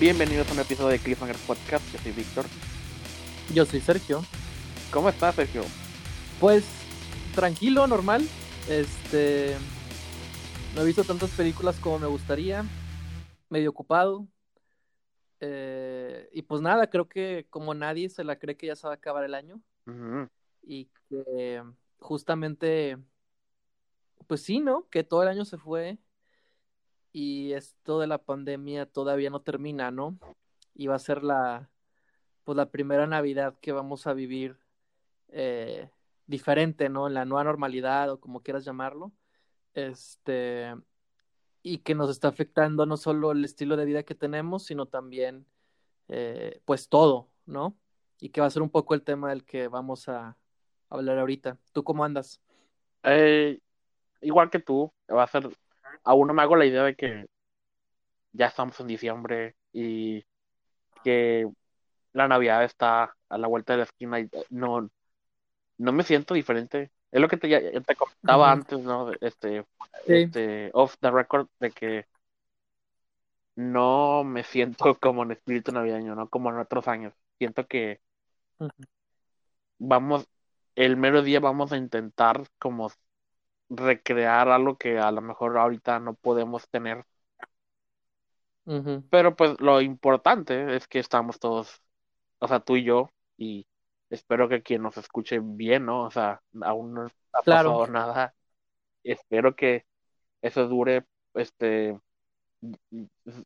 Bienvenidos a un episodio de Cliffhanger Podcast. Yo soy Víctor. Yo soy Sergio. ¿Cómo estás, Sergio? Pues tranquilo, normal. Este. No he visto tantas películas como me gustaría. Medio ocupado. Eh, y pues nada, creo que como nadie se la cree que ya se va a acabar el año. Y que justamente. Pues sí, ¿no? Que todo el año se fue. Y esto de la pandemia todavía no termina, ¿no? Y va a ser la. Pues la primera Navidad que vamos a vivir eh, diferente, ¿no? En la nueva normalidad o como quieras llamarlo. Este, y que nos está afectando no solo el estilo de vida que tenemos, sino también, eh, pues todo, ¿no? Y que va a ser un poco el tema del que vamos a hablar ahorita. ¿Tú cómo andas? Eh, igual que tú, va a ser. Aún no me hago la idea de que ya estamos en diciembre y que la Navidad está a la vuelta de la esquina y no, no me siento diferente. Es lo que te, ya- te comentaba antes, ¿no? Este, Sí. este, off the record, de que no me siento como en espíritu navideño, ¿no? Como en otros años. Siento que vamos, el mero día vamos a intentar como recrear algo que a lo mejor ahorita no podemos tener. Pero pues lo importante es que estamos todos, o sea, tú y yo, y espero que quien nos escuche bien, ¿no? O sea, aún no ha Claro. pasado nada. Espero que eso dure, este,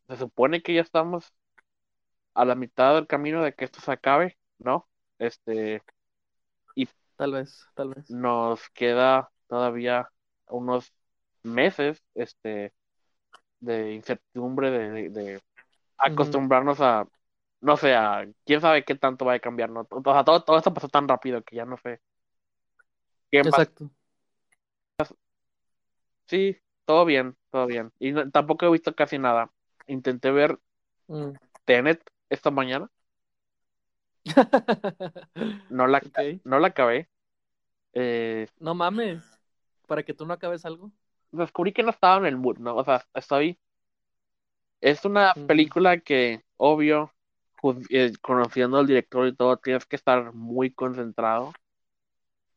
se supone que ya estamos a la mitad del camino de que esto se acabe, ¿no? Este, Tal vez, tal vez. nos queda todavía unos meses, este, de incertidumbre, de, de- de acostumbrarnos a, no sé, a quién sabe qué tanto va a cambiar, ¿no? O sea, todo, todo esto pasó tan rápido que ya no sé qué más. Exacto. Sí, todo bien, todo bien. Y no- tampoco he visto casi nada. Intenté ver Mm. Tenet esta mañana, no la, no la acabé. Eh, No mames. Para que tú no acabes algo. descubrí que no estaba en el mood, ¿no? O sea, estoy... Es una película que, obvio, eh, conociendo al director y todo, tienes que estar muy concentrado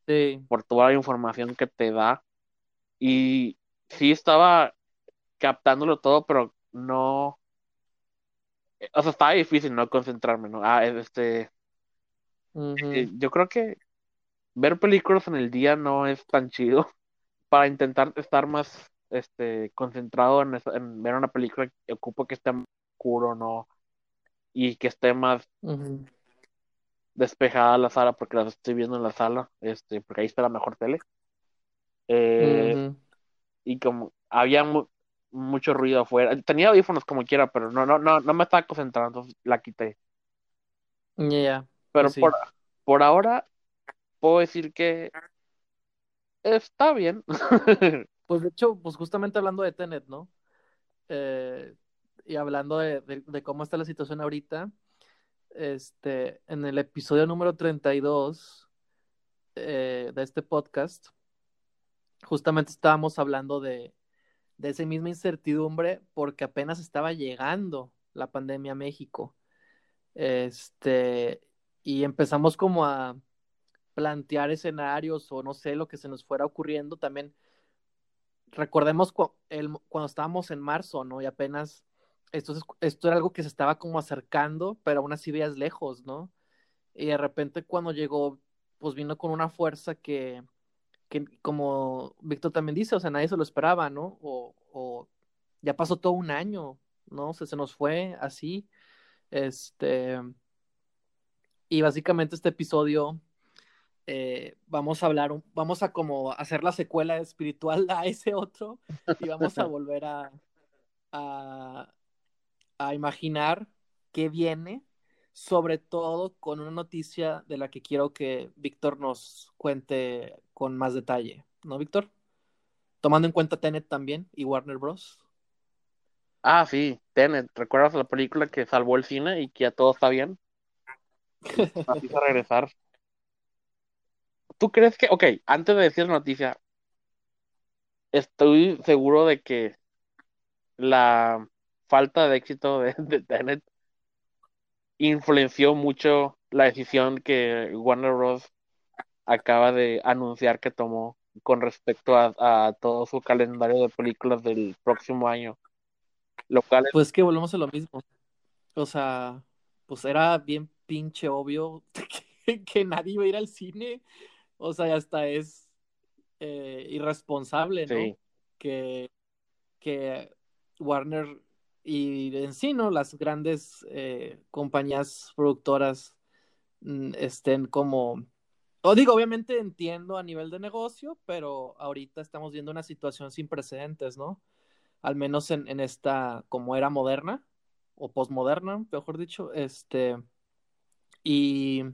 Sí. por toda la información que te da. Y sí estaba captándolo todo, pero no... O sea, estaba difícil no concentrarme, ¿no? Ah, este... Eh, yo creo que ver películas en el día no es tan chido para intentar estar más este concentrado en, en ver una película que ocupo que esté más oscuro, ¿no? Y que esté más Ujú. despejada la sala porque las estoy viendo en la sala, este, porque ahí está la mejor tele. Eh, y como había mu- mucho ruido afuera, tenía audífonos como quiera, pero no, no, no, no me estaba concentrando, entonces la quité. Ya. Pero Pues sí. por, por ahora puedo decir que está bien. Pues de hecho, pues justamente hablando de Tenet, ¿no? Eh, y hablando de, cómo está la situación ahorita, este, en el episodio número 32 eh, de este podcast, justamente estábamos hablando de, de esa misma incertidumbre porque apenas estaba llegando la pandemia a México. Este, y empezamos como a plantear escenarios o no sé, lo que se nos fuera ocurriendo. También recordemos cu- cuando estábamos en marzo, ¿no? Y apenas esto, es- esto era algo que se estaba como acercando, pero aún así veías lejos, ¿no? Y de repente cuando llegó, pues vino con una fuerza que, que como Víctor también dice, o sea, nadie se lo esperaba, ¿no? O, o ya pasó todo un año, ¿no? O sea, se nos fue así. Este, y básicamente este episodio eh, vamos a hablar, un- vamos a como hacer la secuela espiritual a ese otro y vamos a volver a, a, a imaginar qué viene, sobre todo con una noticia de la que quiero que Víctor nos cuente con más detalle, ¿no, Víctor? Tomando en cuenta Tenet también y Warner Bros. Ah, sí, Tenet, ¿recuerdas la película que salvó el cine y que ya todo está bien? Nos hizo regresar. ¿Tú crees que, ok, antes de decir la noticia, estoy seguro de que la falta de éxito de, de Tenet influenció mucho la decisión que Warner Bros. acaba de anunciar que tomó con respecto a, todo su calendario de películas del próximo año. Lo cual es- Pues que volvemos a lo mismo. O sea, pues era bien pinche obvio que nadie iba a ir al cine. O sea, hasta es eh, irresponsable, ¿no? Sí. Que, que Warner y en sí, ¿no? Las grandes eh, compañías productoras mm, estén como... O digo, obviamente entiendo a nivel de negocio, pero ahorita estamos viendo una situación sin precedentes, ¿no? Al menos en, en esta como era moderna o posmoderna, mejor dicho, este y,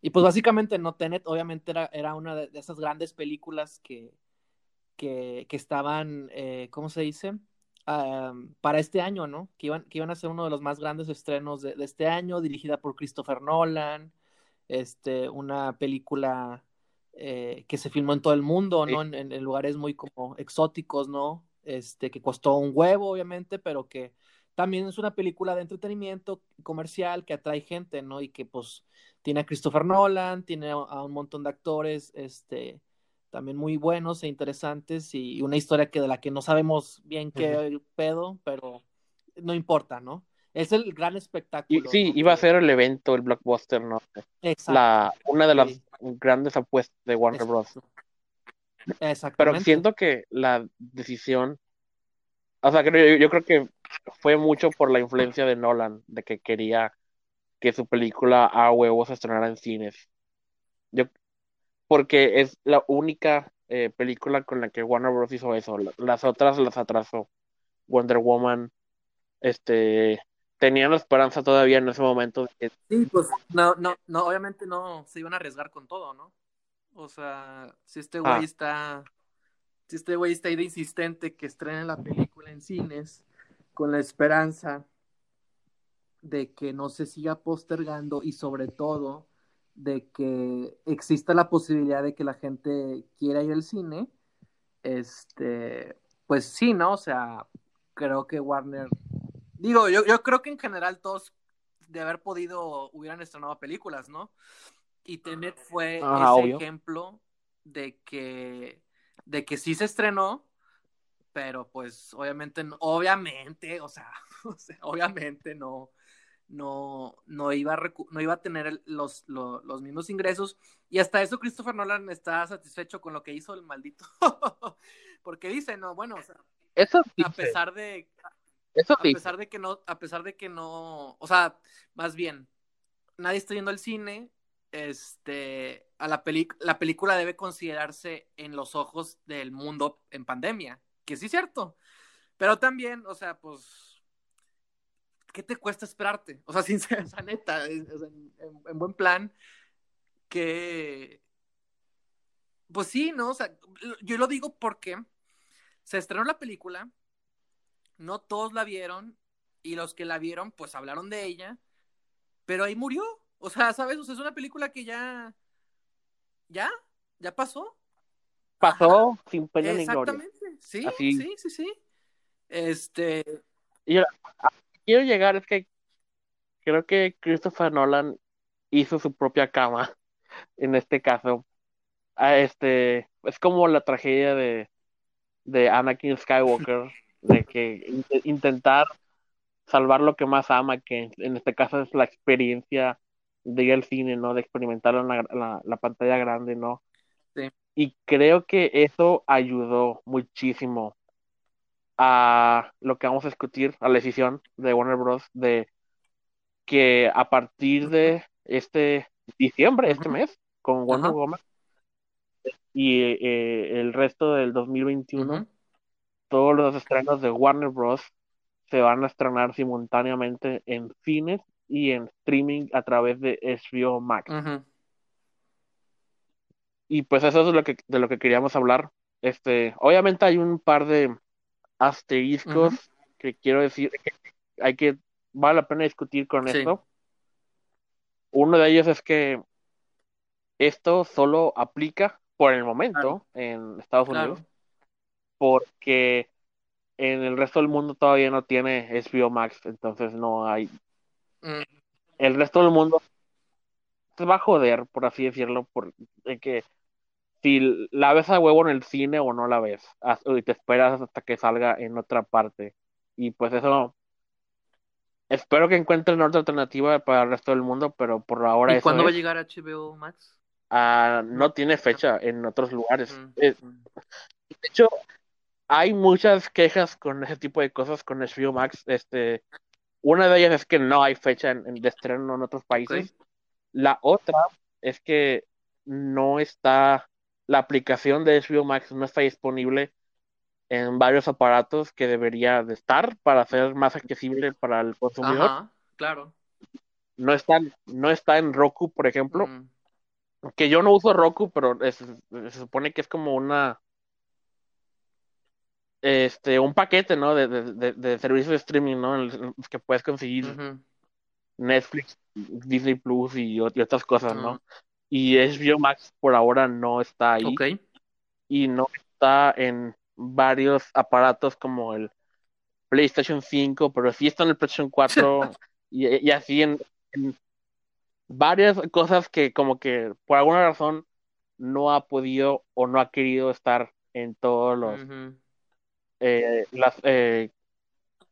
y pues básicamente no Tenet obviamente era, era una de, de esas grandes películas que, que, que estaban, eh, ¿cómo se dice? Um, para este año, ¿no? Que iban, que iban a ser uno de los más grandes estrenos de, de este año, dirigida por Christopher Nolan, este, una película eh, que se filmó en todo el mundo, ¿no? En, en, en, lugares muy como exóticos, ¿no? Este, que costó un huevo, obviamente, pero que también es una película de entretenimiento comercial que atrae gente, ¿no? Y que pues tiene a Christopher Nolan, tiene a, un montón de actores, este, también muy buenos e interesantes y una historia que de la que no sabemos bien qué uh -huh. pedo, pero no importa, ¿no? Es el gran espectáculo. Y, sí, ¿no? iba a ser el evento, el blockbuster, ¿no? Exacto. La, una de las sí. grandes apuestas de Warner Bros. Exactamente. Pero siento que la decisión, o sea, yo, yo creo que fue mucho por la influencia de Nolan, de que quería que su película a huevos se estrenara en cines. Yo, porque es la única eh, película con la que Warner Bros. hizo eso. Las otras las atrasó. Wonder Woman, este, tenían la esperanza todavía en ese momento. De que... Sí, pues no, no, no, obviamente no se iban a arriesgar con todo, ¿no? O sea, si este güey ah. está, si este güey está ahí de insistente que estrene la película en cines, con la esperanza de que no se siga postergando y sobre todo de que exista la posibilidad de que la gente quiera ir al cine, este, pues sí, ¿no? O sea, creo que Warner, digo, yo, yo creo que en general todos de haber podido hubieran estrenado películas, ¿no? Y Tenet fue ah, ese obvio. ejemplo de que, de que sí se estrenó, pero pues obviamente, obviamente, o sea, o sea obviamente no, no, no, iba a no iba a tener los, los, los, mismos ingresos. Y hasta eso Christopher Nolan está satisfecho con lo que hizo el maldito. Porque dice, no, bueno, o sea, eso a pesar de. Eso a pesar de que no, a pesar de que no, o sea, más bien, nadie está yendo al cine, este, a la, peli la película debe considerarse en los ojos del mundo en pandemia, que sí es cierto, pero también, o sea, pues, ¿qué te cuesta esperarte? O sea, sincera, o sea, neta, en, en, en, buen plan, que, pues sí, ¿no? O sea, yo lo digo porque se estrenó la película, no todos la vieron, y los que la vieron, pues hablaron de ella, pero ahí murió. O sea, ¿sabes? O sea, es una película que ya. ¿Ya? ¿Ya pasó? Pasó Ajá. sin pena ni gloria. Exactamente. Sí, Así. sí, sí, sí. Este. Y yo, quiero llegar, es que creo que Christopher Nolan hizo su propia cama en este caso. Este, es como la tragedia de, de Anakin Skywalker, de que intentar salvar lo que más ama, que en este caso es la experiencia de ir al cine, ¿no? De experimentar en la, la, la pantalla grande, ¿no? Y creo que eso ayudó muchísimo a lo que vamos a discutir, a la decisión de Warner Bros. de que a partir de este diciembre, este mes, con Wonder Woman y eh, el resto del 2021, todos los estrenos de Warner Bros. se van a estrenar simultáneamente en cines y en streaming a través de HBO Max. Uh -huh. Y pues eso es lo que, de lo que queríamos hablar. Este, obviamente hay un par de asteriscos uh -huh. que quiero decir que hay que vale la pena discutir con sí. esto. Uno de ellos es que esto solo aplica por el momento claro. en Estados claro. Unidos, porque en el resto del mundo todavía no tiene HBO Max, entonces no hay Mm. el resto del mundo se va a joder, por así decirlo, por que si la ves a huevo en el cine o no la ves, y te esperas hasta que salga en otra parte. Y pues eso, espero que encuentren otra alternativa para el resto del mundo, pero por ahora... ¿Y cuándo va a llegar HBO Max? Ah, no tiene fecha en otros lugares. de hecho, hay muchas quejas con ese tipo de cosas con HBO Max. Este, una de ellas es que no hay fecha en, de estreno en otros países. La otra es que no está, la aplicación de HBO Max no está disponible en varios aparatos que debería de estar para ser más accesible para el consumidor. claro. No está, no está en Roku, por ejemplo. Que yo no uso Roku, pero se supone que es como una este, un paquete, ¿no? De, de, de, servicios de streaming, ¿no? que puedes conseguir Netflix, Disney Plus y, otras cosas, ¿no? Y HBO Max por ahora no está ahí. Y no está en varios aparatos como el PlayStation 5, pero sí está en el PlayStation 4 y, así en, varias cosas que como que por alguna razón no ha podido o no ha querido estar en todos los eh, las, eh,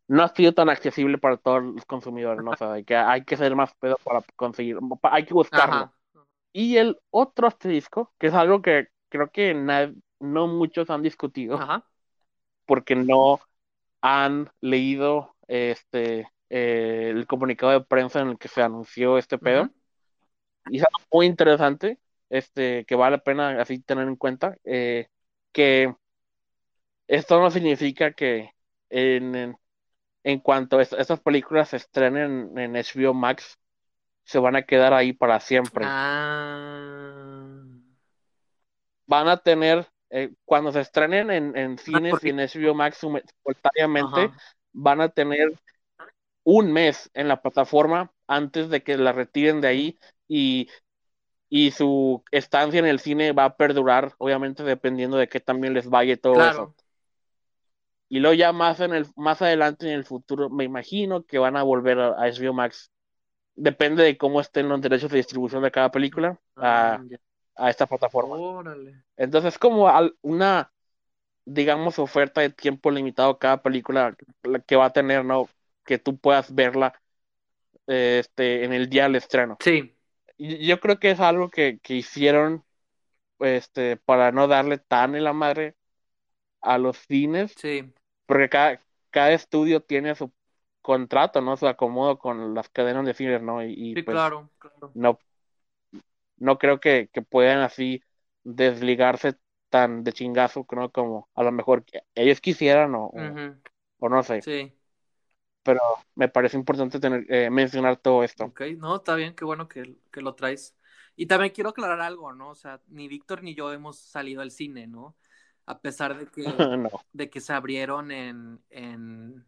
no ha sido tan accesible para todos los consumidores, ¿no? O sea, que hay que ser más pedo para conseguir, hay que buscarlo. Y el otro asterisco, que es algo que creo que no muchos han discutido, porque no han leído este eh, el comunicado de prensa en el que se anunció este pedo. Y es algo muy interesante, este, que vale la pena así tener en cuenta, que esto no significa que en, en, cuanto a estas películas se estrenen en HBO Max, se van a quedar ahí para siempre. Ah. Van a tener, eh, cuando se estrenen en, en cines y en HBO Max simultáneamente, van a tener un mes en la plataforma antes de que la retiren de ahí y, y su estancia en el cine va a perdurar, obviamente dependiendo de qué también les vaya todo eso. Y luego ya más en el más adelante en el futuro me imagino que van a volver a, HBO Max. Depende de cómo estén los derechos de distribución de cada película a, ah, esta plataforma. Entonces es como una digamos oferta de tiempo limitado cada película que va a tener, ¿no? Que tú puedas verla este en el día del estreno. Sí. Yo creo que es algo que, que hicieron este para no darle tan en la madre a los cines. Sí. Porque cada, cada estudio tiene su contrato, ¿no? Su acomodo con las cadenas de cines, ¿no? Y, sí, pues, claro, claro. No, no creo que, puedan así desligarse tan de chingazo, creo, como a lo mejor ellos quisieran o, o, no sé. Sí. Pero me parece importante tener, eh, mencionar todo esto. Ok, no, está bien, qué bueno que, que lo traes. Y también quiero aclarar algo, ¿no? O sea, ni Víctor ni yo hemos salido al cine, ¿no? a pesar de que, de que se abrieron en, en,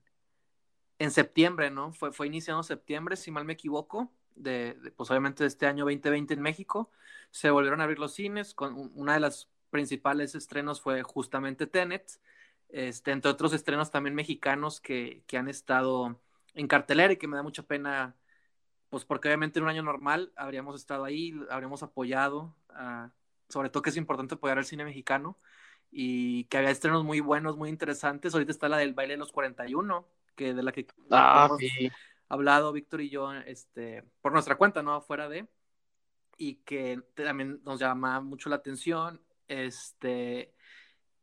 en, septiembre, ¿no? Fue, fue iniciado en septiembre, si mal me equivoco, de, pues obviamente de este año 2020 en México. Se volvieron a abrir los cines, con una de las principales estrenos fue justamente Tenet, este, entre otros estrenos también mexicanos que, que han estado en cartelera y que me da mucha pena, pues porque obviamente en un año normal habríamos estado ahí, habríamos apoyado, sobre todo que es importante apoyar al cine mexicano, y que había estrenos muy buenos, muy interesantes. Ahorita está la del baile de los 41, que de la que ah, hemos sí. hablado Víctor y yo este, por nuestra cuenta, ¿no? Afuera de. Y que también nos llama mucho la atención. Este.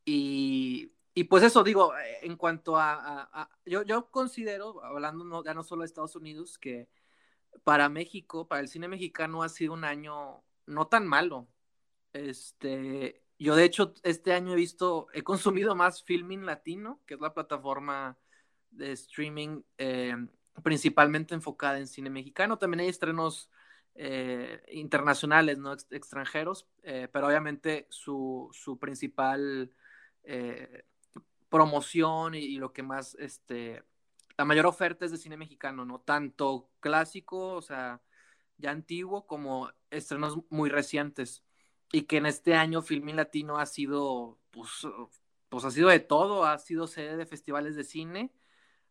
Y, y pues eso, digo, en cuanto a. yo, yo considero, hablando no, ya no solo de Estados Unidos, que para México, para el cine mexicano, ha sido un año no tan malo. Este, yo, de hecho, este año he visto, he consumido más Filming Latino, que es la plataforma de streaming eh, principalmente enfocada en cine mexicano. También hay estrenos eh, internacionales, ¿no? extranjeros, eh, pero obviamente su, su principal promoción y, y, lo que más, este, la mayor oferta es de cine mexicano, ¿no? Tanto clásico, o sea, ya antiguo, como estrenos muy recientes y que en este año Filmin Latino ha sido, pues, pues ha sido de todo, ha sido sede de festivales de cine,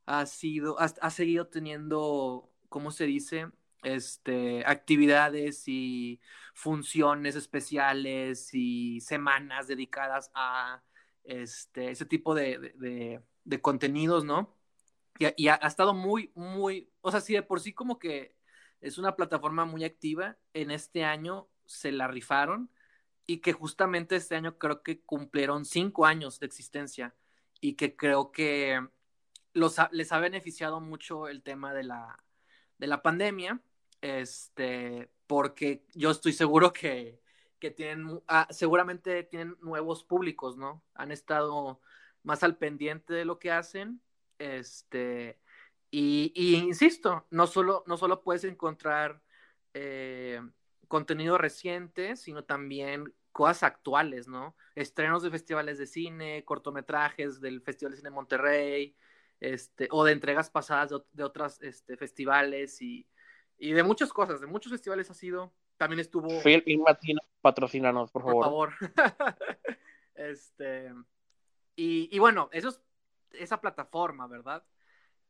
ha sido, ha, seguido teniendo, ¿cómo se dice? este, actividades y funciones especiales y semanas dedicadas a este, ese tipo de, contenidos, ¿no? Y, ha, estado muy, muy, o sea, sí, de por sí como que es una plataforma muy activa, en este año se la rifaron y que justamente este año creo que cumplieron cinco años de existencia y que creo que los les ha beneficiado mucho el tema de la, de la pandemia, este, porque yo estoy seguro que, que tienen, ah, seguramente tienen nuevos públicos, ¿no? Han estado más al pendiente de lo que hacen, este, y, y insisto, no solo, no solo puedes encontrar eh, contenido reciente, sino también cosas actuales, ¿no? Estrenos de festivales de cine, cortometrajes del Festival de Cine Monterrey, este, o de entregas pasadas de, de otros este, festivales y, y, de muchas cosas, de muchos festivales ha sido. También estuvo. Film Latino, patrocínanos, por favor. Por favor. este, y, y, bueno, eso es esa plataforma, ¿verdad?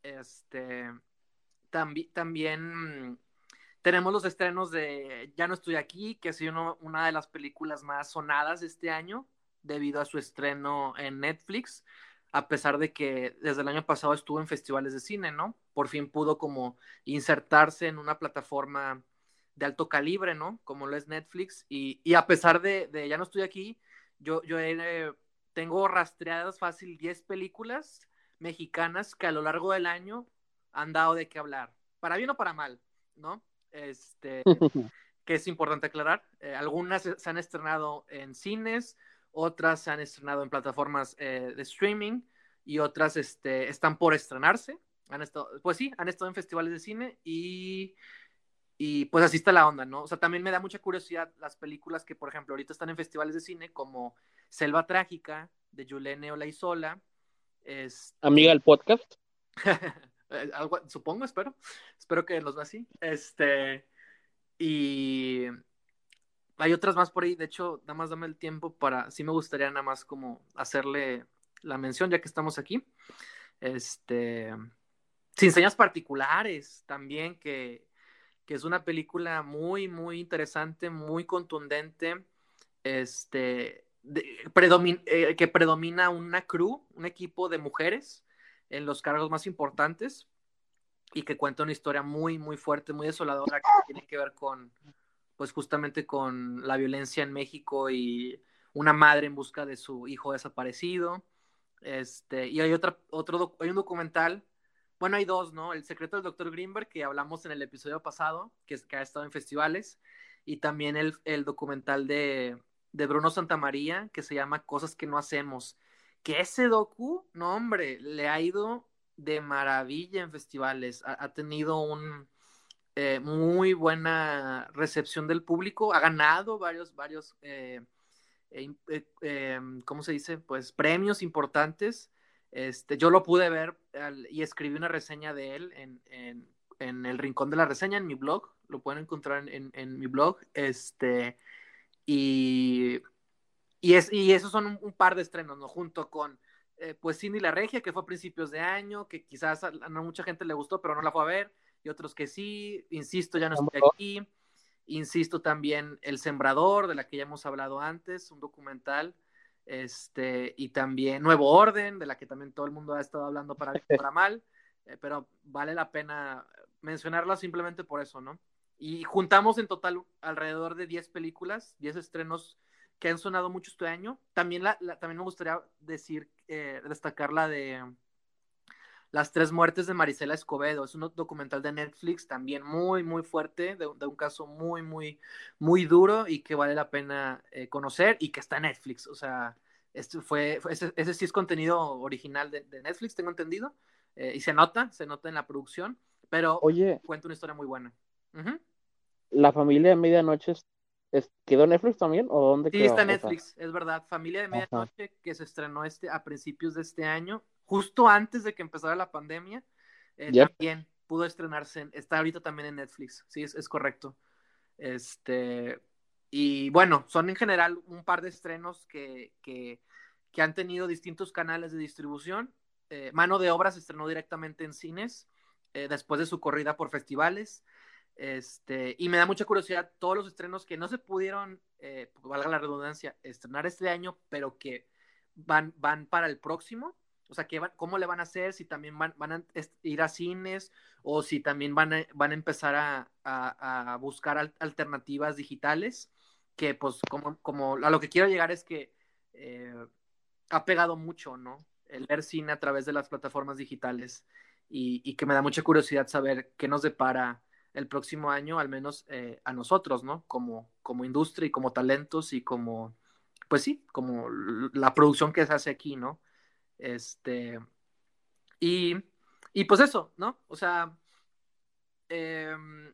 Este, también tenemos los estrenos de Ya no estoy aquí, que ha sido una de las películas más sonadas este año debido a su estreno en Netflix a pesar de que desde el año pasado estuvo en festivales de cine, ¿no? Por fin pudo como insertarse en una plataforma de alto calibre, ¿no? Como lo es Netflix. Y, y a pesar de, de, ya no estoy aquí, yo, yo eh, tengo rastreadas fácil 10 películas mexicanas que a lo largo del año han dado de qué hablar. Para bien o para mal, ¿no? Este, que es importante aclarar. Eh, algunas se han estrenado en cines, otras se han estrenado en plataformas eh, de streaming y otras este, están por estrenarse. Han estado, pues sí, han estado en festivales de cine y, y pues así está la onda, ¿no? O sea, también me da mucha curiosidad las películas que, por ejemplo, ahorita están en festivales de cine como Selva Trágica de Yulene Olaizola. Es... Amiga del podcast. supongo, espero. Espero que los vea así. Este. Y hay otras más por ahí, de hecho, nada más dame el tiempo para, sí me gustaría nada más como hacerle la mención ya que estamos aquí. Este, sin señas particulares también, que, que es una película muy, muy interesante, muy contundente, este, eh, que predomina una crew, un equipo de mujeres en los cargos más importantes y que cuenta una historia muy, muy fuerte, muy desoladora que tiene que ver con, pues justamente con la violencia en México y una madre en busca de su hijo desaparecido. Este, y hay otra, otro, hay un documental, bueno, hay dos, ¿no? El secreto del doctor Greenberg, que hablamos en el episodio pasado, que, que ha estado en festivales, y también el, el documental de, de Bruno Santamaría, que se llama Cosas que no hacemos. Que ese docu, no, hombre, le ha ido de maravilla en festivales. ha tenido un, eh, muy buena recepción del público, ha ganado varios, varios, eh, eh, em, ¿cómo se dice? Pues premios importantes. Este, yo lo pude ver y escribí una reseña de él en, en, el rincón de la reseña, en mi blog, lo pueden encontrar en, en mi blog, este, y, y, es, y esos son un, par de estrenos, ¿no? Junto con, pues, Cindy La Regia, que fue a principios de año, que quizás a, a mucha gente le gustó, pero no la fue a ver, y otros que sí. Insisto, ya no estoy aquí. Insisto también El Sembrador, de la que ya hemos hablado antes, un documental. Este, y también Nuevo Orden, de la que también todo el mundo ha estado hablando para para mal, eh, pero vale la pena mencionarla simplemente por eso, ¿no? Y juntamos en total alrededor de 10 películas, 10 estrenos que han sonado mucho este año. También, la, también me gustaría decir, eh, destacar la de las tres muertes de Marisela Escobedo. Es un documental de Netflix también muy, muy fuerte, de, un caso muy, muy, muy duro y que vale la pena eh, conocer y que está en Netflix. O sea, este fue, ese, sí es contenido original de, Netflix, tengo entendido. Eh, y se nota, se nota en la producción, pero Oye, cuenta una historia muy buena. ¿La familia de medianoche quedó en Netflix también o dónde sí, está en Netflix, es verdad. Familia de medianoche que se estrenó este a principios de este año justo antes de que empezara la pandemia, eh, también pudo estrenarse, está ahorita también en Netflix, sí, es, correcto. Este, y bueno, son en general un par de estrenos que, que, han tenido distintos canales de distribución. Eh, Mano de Obra se estrenó directamente en cines eh, después de su corrida por festivales. Este, y me da mucha curiosidad todos los estrenos que no se pudieron, eh, valga la redundancia, estrenar este año, pero que van, van para el próximo. O sea, ¿cómo le van a hacer? Si también van, van a ir a cines o si también van a, van a empezar a, a, buscar alternativas digitales. Que pues como, como a lo que quiero llegar es que eh, ha pegado mucho, ¿no? El ver cine a través de las plataformas digitales y, y, que me da mucha curiosidad saber qué nos depara el próximo año, al menos eh, a nosotros, ¿no? Como, como industria y como talentos y como, pues sí, como la producción que se hace aquí, ¿no? Este, y, y pues eso, ¿no? O sea, em,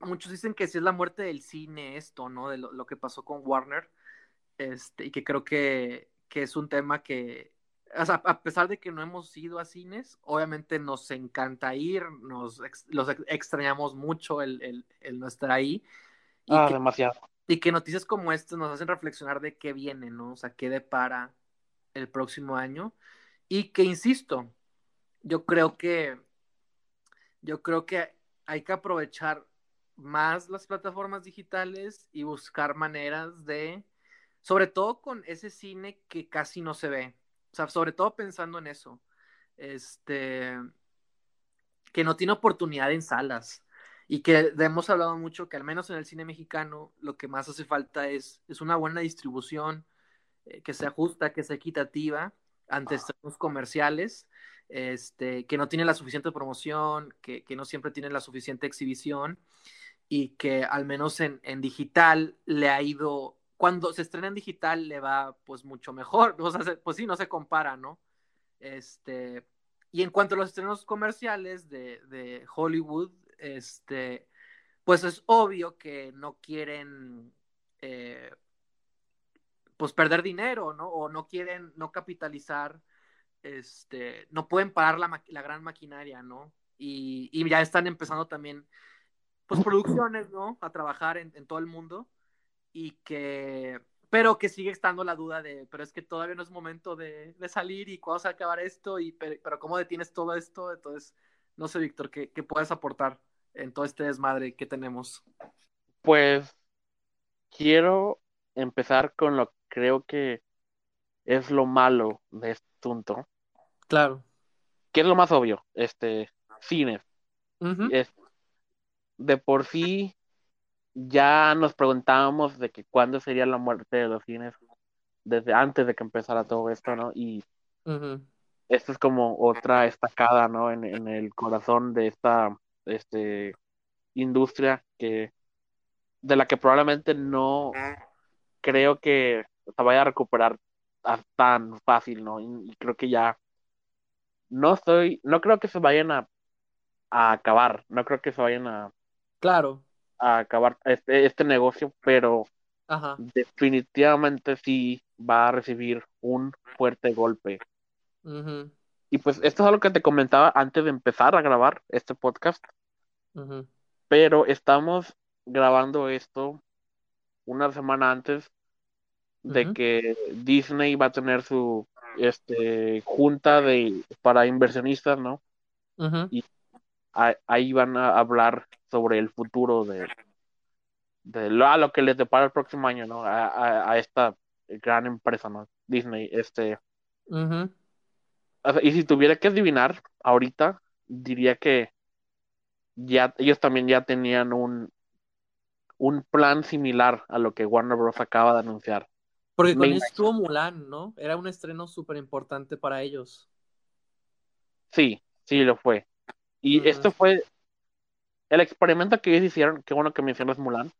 muchos dicen que si es la muerte del cine esto, ¿no? De lo, que pasó con Warner, este, y que creo que, que es un tema que, o sea, a pesar de que no hemos ido a cines, obviamente nos encanta ir, nos los extrañamos mucho el, el, no estar ahí. Y ah, demasiado. Y que noticias como estas nos hacen reflexionar de qué viene, ¿no? O sea, qué depara el próximo año. Y que, insisto, yo creo que, yo creo que hay que aprovechar más las plataformas digitales y buscar maneras de, sobre todo con ese cine que casi no se ve, o sea, sobre todo pensando en eso, este, que no tiene oportunidad en salas. Y que hemos hablado mucho que al menos en el cine mexicano lo que más hace falta es, es una buena distribución, eh, que sea justa, que sea equitativa ante estos comerciales, este, que no tiene la suficiente promoción, que, que, no siempre tiene la suficiente exhibición y que al menos en, en digital le ha ido cuando se estrena en digital le va pues mucho mejor, o sea, pues sí, no se compara, ¿no? Este, y en cuanto a los estrenos comerciales de, de Hollywood, este, pues es obvio que no quieren, eh, pues perder dinero, ¿no? O no quieren, no capitalizar, este, no pueden parar la, la gran maquinaria, ¿no? Y, y, ya están empezando también, pues producciones, ¿no? A trabajar en, en todo el mundo y que, pero que sigue estando la duda de, pero es que todavía no es momento de, de salir y cuándo se va a acabar esto, y, pero, ¿cómo detienes todo esto? Entonces, no sé, Víctor, ¿qué, ¿qué puedes aportar en todo este desmadre que tenemos? Pues quiero empezar con lo que creo que es lo malo de este asunto. Claro. ¿Qué es lo más obvio? Este, cine. es, de por sí ya nos preguntábamos de que cuándo sería la muerte de los cines desde antes de que empezara todo esto, ¿no? Y esto es como otra estacada, ¿no? En, en, el corazón de esta este, industria que de la que probablemente no creo que se vaya a recuperar tan fácil, ¿no? Y, creo que ya no estoy, no creo que se vayan a, a acabar, no creo que se vayan a Claro. a acabar este, este negocio, pero definitivamente sí va a recibir un fuerte golpe. Y pues esto es algo que te comentaba antes de empezar a grabar este podcast, pero estamos grabando esto una semana antes de que Disney va a tener su este junta de para inversionistas, ¿no? Y ahí van a hablar sobre el futuro de, de lo, a lo que les depara el próximo año, ¿no? A, esta gran empresa, ¿no? Disney, este. y si tuviera que adivinar ahorita, diría que ya ellos también ya tenían un un plan similar a lo que Warner Bros. acaba de anunciar. Porque con eso estuvo Mulan, ¿no? Era un estreno súper importante para ellos. Sí, sí lo fue. Y esto fue el experimento que ellos hicieron, qué bueno que mencionas Mulan.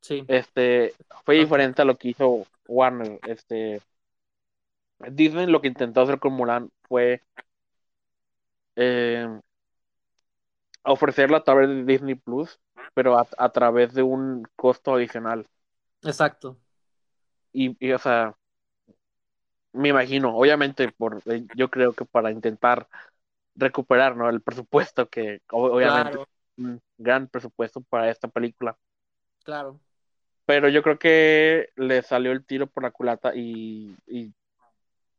Sí. Este fue diferente a lo que hizo Warner. Este Disney lo que intentó hacer con Mulan fue eh, ofrecerlo a través de Disney Plus, pero a, través de un costo adicional. Exacto. Y, y, o sea, me imagino, obviamente, por eh, yo creo que para intentar recuperar ¿no? el presupuesto que obviamente es un gran presupuesto para esta película. Claro. Pero yo creo que le salió el tiro por la culata y, y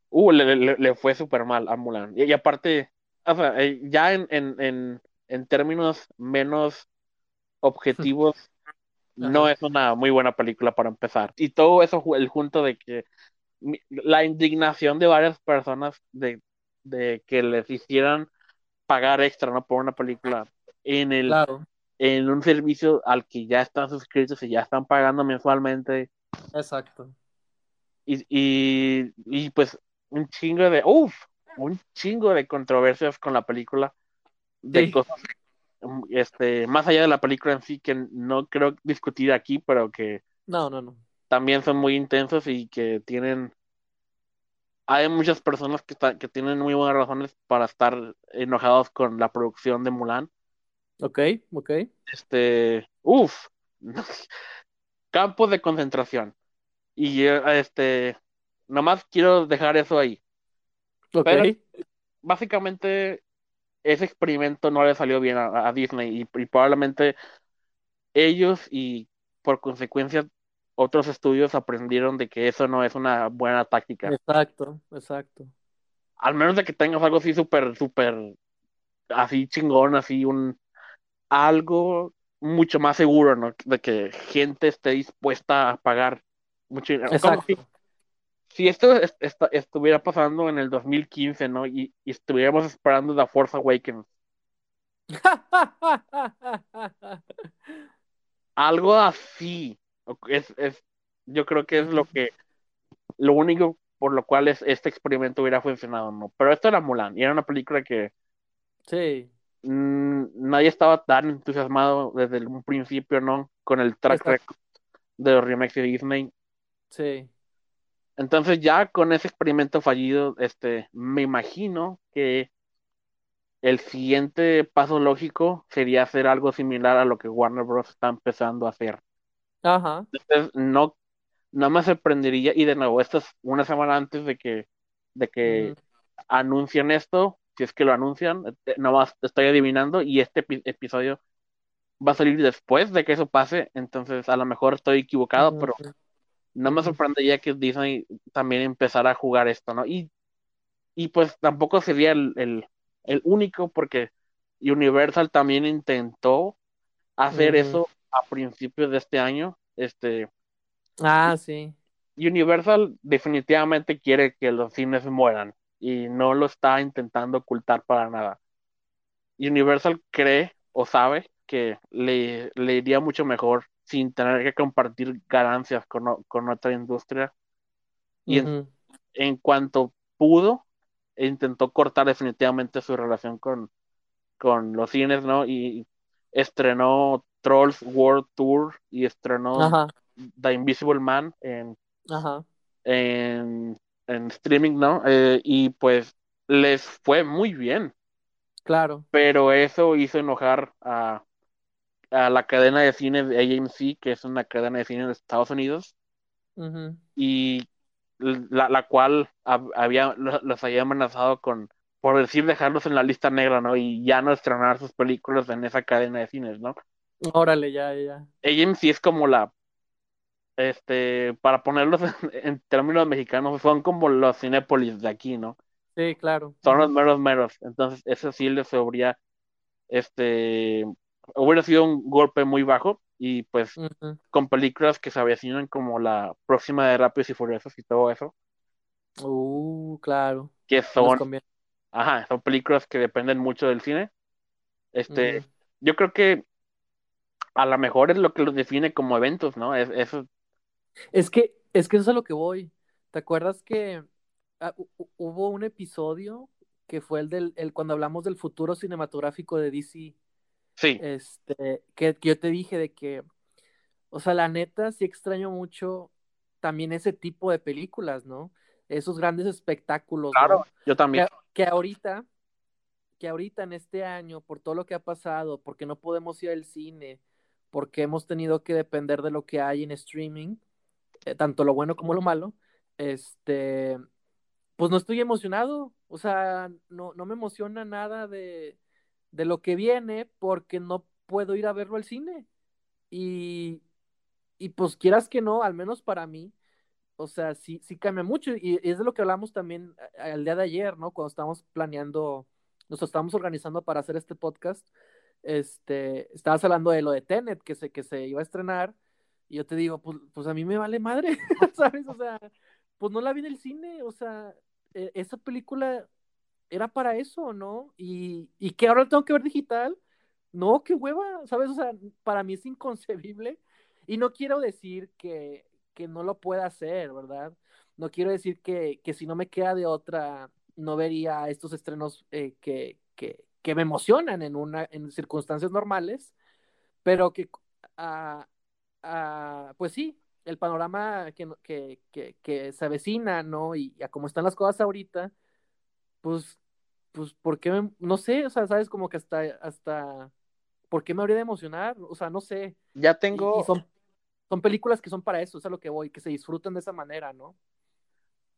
uh, le, fue súper mal a Mulan. Y, aparte, o sea, eh, ya en, en, en, en, términos menos objetivos, no es una muy buena película para empezar. Y todo eso, el junto de que la indignación de varias personas de, de que les hicieran pagar extra ¿no? por una película en el en un servicio al que ya están suscritos y ya están pagando mensualmente. Exacto. Y, y, y pues un chingo de, uff, un chingo de controversias con la película, de cosas, este, más allá de la película en sí, que no creo discutir aquí, pero que no, no, no. también son muy intensos y que tienen hay muchas personas que, que tienen muy buenas razones para estar enojados con la producción de Mulan. Ok, ok. Este, uff, campo de concentración. Y este, nomás quiero dejar eso ahí. Ok. básicamente, ese experimento no le salió bien a, Disney y, y, probablemente ellos y por consecuencia otros estudios aprendieron de que eso no es una buena táctica. Exacto, exacto. Al menos de que tengas algo así súper, súper, así chingón, así un, algo mucho más seguro, ¿no? De que gente esté dispuesta a pagar mucho dinero. Exacto. Si, esto estuviera pasando en el 2015, ¿no? Y, y estuviéramos esperando The Force Awakens. algo así es, es, yo creo que es lo que, lo único por lo cual es, este experimento hubiera funcionado, ¿no? Pero esto era Mulan, y era una película que sí. nadie estaba tan entusiasmado desde un principio, ¿no? Con el track record de los remakes de Disney. Sí. Entonces ya con ese experimento fallido, este, me imagino que el siguiente paso lógico sería hacer algo similar a lo que Warner Bros. está empezando a hacer. Ajá. Entonces, no, no me sorprendería, y de nuevo, esto es una semana antes de que, de que anuncien esto, si es que lo anuncian, eh, nomás estoy adivinando, y este episodio va a salir después de que eso pase, entonces a lo mejor estoy equivocado, pero no me sorprendería que Disney también empezara a jugar esto, ¿no? Y, y pues tampoco sería el, el, el único, porque Universal también intentó hacer eso a principios de este año, este... Ah, sí. Universal definitivamente quiere que los cines mueran y no lo está intentando ocultar para nada. Universal cree o sabe que le, le iría mucho mejor sin tener que compartir ganancias con, con otra industria. Y en, en, cuanto pudo, intentó cortar definitivamente su relación con, con los cines, ¿no? Y estrenó Trolls World Tour y estrenó The Invisible Man en, en, streaming, ¿no? Eh, y pues les fue muy bien. Claro. Pero eso hizo enojar a, a la cadena de cine de AMC, que es una cadena de cine de Estados Unidos. Y la, la cual había, los había amenazado con, por decir, dejarlos en la lista negra, ¿no? Y ya no estrenar sus películas en esa cadena de cines, ¿no? Órale, ya, ya. AMC es como la, este, para ponerlos en, términos mexicanos, son como los Cinépolis de aquí, ¿no? Sí, claro. Son los meros meros. Entonces, eso sí les habría, este, hubiera sido un golpe muy bajo y pues con películas que se avecinan como la próxima de Rápidos y Furiosos y todo eso. Uh, claro. Que son, ajá, son películas que dependen mucho del cine. Este, yo creo que a lo mejor es lo que los define como eventos, ¿no? Es, eso. Es que, es que eso es a lo que voy. ¿Te acuerdas que ah, hubo un episodio que fue el del el, cuando hablamos del futuro cinematográfico de DC? Sí. Este, que, yo te dije de que, o sea, la neta sí extraño mucho también ese tipo de películas, ¿no? Esos grandes espectáculos. Claro, yo también. que ahorita, que ahorita en este año, por todo lo que ha pasado, porque no podemos ir al cine, porque hemos tenido que depender de lo que hay en streaming, eh, tanto lo bueno como lo malo, este, pues no estoy emocionado, o sea, no, no me emociona nada de, de lo que viene porque no puedo ir a verlo al cine. Y, y pues quieras que no, al menos para mí, o sea, sí, sí cambia mucho. Y, es de lo que hablamos también el día de ayer, ¿no? Cuando estábamos planeando, nos estábamos organizando para hacer este podcast, este, estabas hablando de lo de Tenet, que se, que se iba a estrenar, y yo te digo, pues, pues a mí me vale madre, ¿sabes? O sea, pues no la vi en el cine, o sea, e, esa película era para eso, ¿no? Y, y que ahora la tengo que ver digital, no, qué hueva, ¿sabes? O sea, para mí es inconcebible, y no quiero decir que, que no lo pueda hacer, ¿verdad? No quiero decir que, que si no me queda de otra, no vería estos estrenos eh, que, que, que, me emocionan en, una, en circunstancias normales, pero que, uh, uh, pues sí, el panorama que, que, que, que, se avecina, ¿no? Y a cómo están las cosas ahorita, pues, pues, ¿por qué? Me, no sé, o sea, sabes, como que hasta, hasta, ¿por qué me habría de emocionar? O sea, no sé. Ya tengo... Y, y son, son películas que son para eso, es a lo que voy, que se disfrutan de esa manera, ¿no?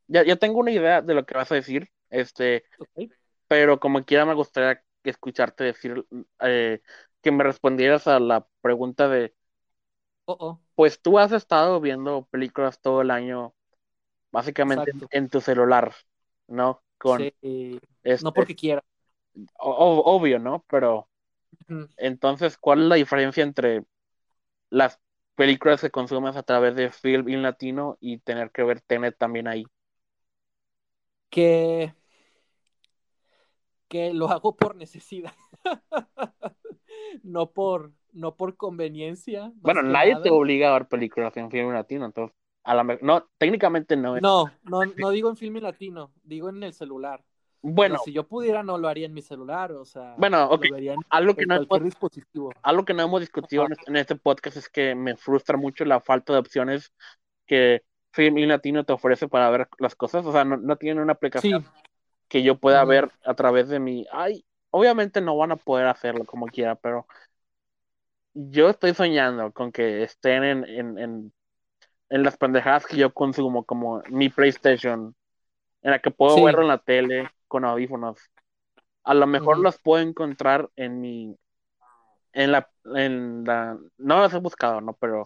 Ya, ya tengo una idea de lo que vas a decir, este, okay. pero como quiera me gustaría escucharte decir, eh, que me respondieras a la pregunta de, oh, oh. pues tú has estado viendo películas todo el año, básicamente en, en, tu celular, ¿no? Con, sí. este, no porque quiera. O, obvio, ¿no? Pero, entonces, ¿cuál es la diferencia entre las películas que consumes a través de film in latino y tener que ver Tenet también ahí? Que, que lo hago por necesidad, no por, no por conveniencia. Bueno, nadie nada. te obliga a ver películas en film latino, entonces, a la no, técnicamente no. No, no, no digo en film latino, digo en el celular. Bueno, Pero si yo pudiera, no lo haría en mi celular, o sea, bueno, okay. lo vería en, algo que en no cualquier hemos, dispositivo. Algo que no hemos discutido en, en este podcast es que me frustra mucho la falta de opciones que Film in Latino te ofrece para ver las cosas, o sea, no, no tiene una aplicación Sí. que yo pueda ver a través de mi, ay, obviamente no van a poder hacerlo como quiera, pero yo estoy soñando con que estén en, en, en, en las pendejadas que yo consumo, como mi PlayStation, en la que puedo Sí. verlo en la tele con audífonos. A lo mejor Ujú. los puedo encontrar en mi, en la, en la, no los he buscado, no, pero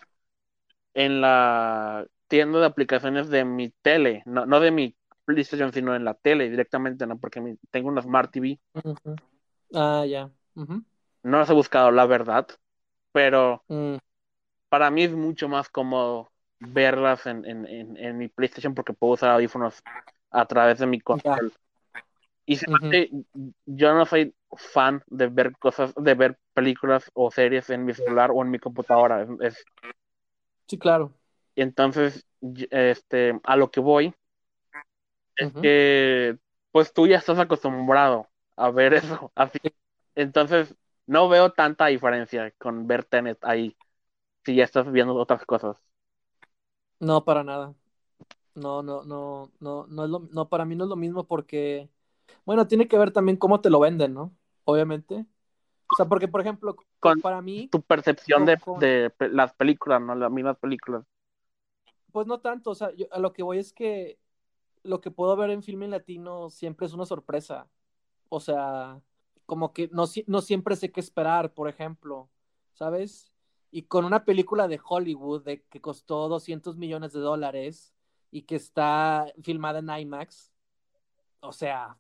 en la tienda de aplicaciones de mi tele, no, no de mi PlayStation, sino en la tele directamente, no, porque mi, tengo una Smart TV. Ujú. Ah, ya. No los he buscado, la verdad, pero Mm, para mí es mucho más cómodo verlas en, en, en, en mi PlayStation porque puedo usar audífonos a través de mi control. Y yo no soy fan de ver cosas, de ver películas o series en mi celular o en mi computadora. Es, es- Sí, claro. entonces, este, a lo que voy es que, pues tú ya estás acostumbrado a ver eso, así. Entonces, no veo tanta diferencia con ver Tenet ahí, si ya estás viendo otras cosas. No, para nada. No, no, no, no, no es lo, no, para mí no es lo mismo porque, bueno, tiene que ver también cómo te lo venden, ¿no? Obviamente. O sea, porque, por ejemplo, Con para mí, tu percepción de, con- de las películas, ¿no? Las mismas películas. pues no tanto, o sea, yo, a lo que voy es que lo que puedo ver en filme en latino siempre es una sorpresa. O sea, como que no, no siempre sé qué esperar, por ejemplo, ¿sabes? Y con una película de Hollywood de, que costó 200 millones de dólares y que está filmada en IMAX, o sea,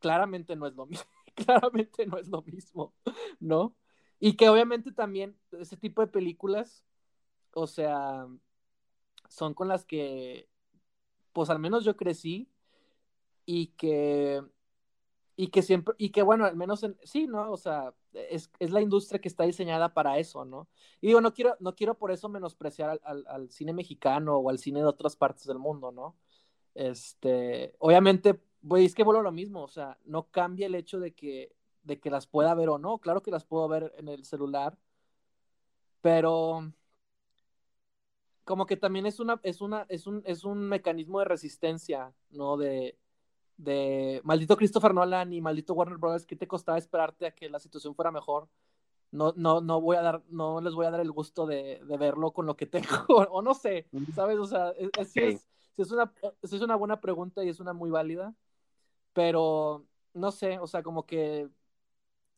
claramente no es lo mismo, claramente no es lo mismo, ¿no? Y que obviamente también ese tipo de películas, o sea, son con las que, pues al menos yo crecí y que, y que siempre, y que bueno, al menos en, sí, ¿no? O sea, es, es la industria que está diseñada para eso, ¿no? Y digo, no quiero, no quiero por eso menospreciar al, al, cine mexicano o al cine de otras partes del mundo, ¿no? Este, obviamente, pues es que vuelvo a lo mismo, o sea, no cambia el hecho de que, de que las pueda ver o no, claro que las puedo ver en el celular, pero como que también es una, es una, es un, es un mecanismo de resistencia, ¿no? De, de maldito Christopher Nolan y maldito Warner Brothers, ¿qué te costaba esperarte a que la situación fuera mejor? No, no, no voy a dar, no les voy a dar el gusto de, de verlo con lo que tengo, o no sé, ¿sabes? O sea, es, es, Okay. es, es una, es una buena pregunta y es una muy válida, pero no sé, o sea, como que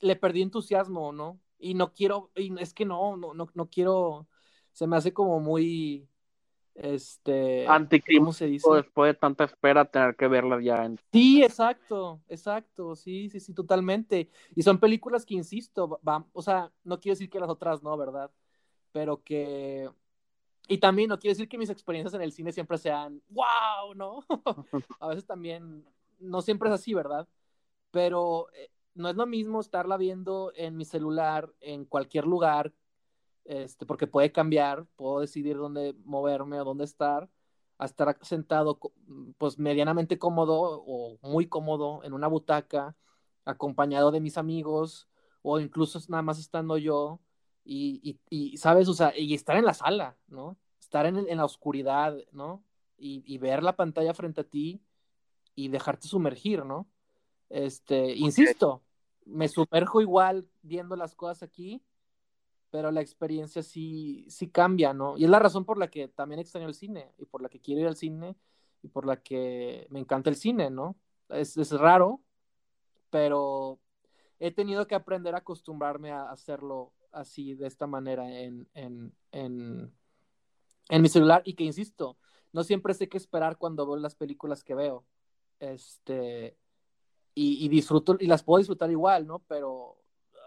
le perdí entusiasmo, ¿no? Y no quiero, y es que no, no, no, no quiero, se me hace como muy, Este, ¿cómo se dice? después de tanta espera tener que verlas ya en... Sí, exacto, exacto, sí, sí, sí, totalmente. Y son películas que, insisto, van, o sea, no quiero decir que las otras no, ¿verdad? Pero que... Y también no quiero decir que mis experiencias en el cine siempre sean, wow, ¿no? a veces también, no siempre es así, ¿verdad? Pero eh, no es lo mismo estarla viendo en mi celular, en cualquier lugar, este, porque puede cambiar, puedo decidir dónde moverme o dónde estar, a estar sentado pues medianamente cómodo o muy cómodo en una butaca, acompañado de mis amigos o incluso nada más estando yo y, y, y sabes, o sea, y estar en la sala, ¿no? Estar en, en la oscuridad, ¿no? Y, y, ver la pantalla frente a ti y dejarte sumergir, ¿no? Este, insisto, me sumerjo igual viendo las cosas aquí, pero la experiencia sí, sí cambia, ¿no? Y es la razón por la que también extraño el cine y por la que quiero ir al cine y por la que me encanta el cine, ¿no? Es, es raro, pero he tenido que aprender a acostumbrarme a hacerlo así, de esta manera, en, en, en, en mi celular y que, insisto, no siempre sé qué esperar cuando veo las películas que veo. Este, y, disfruto, y las puedo disfrutar igual, ¿no? Pero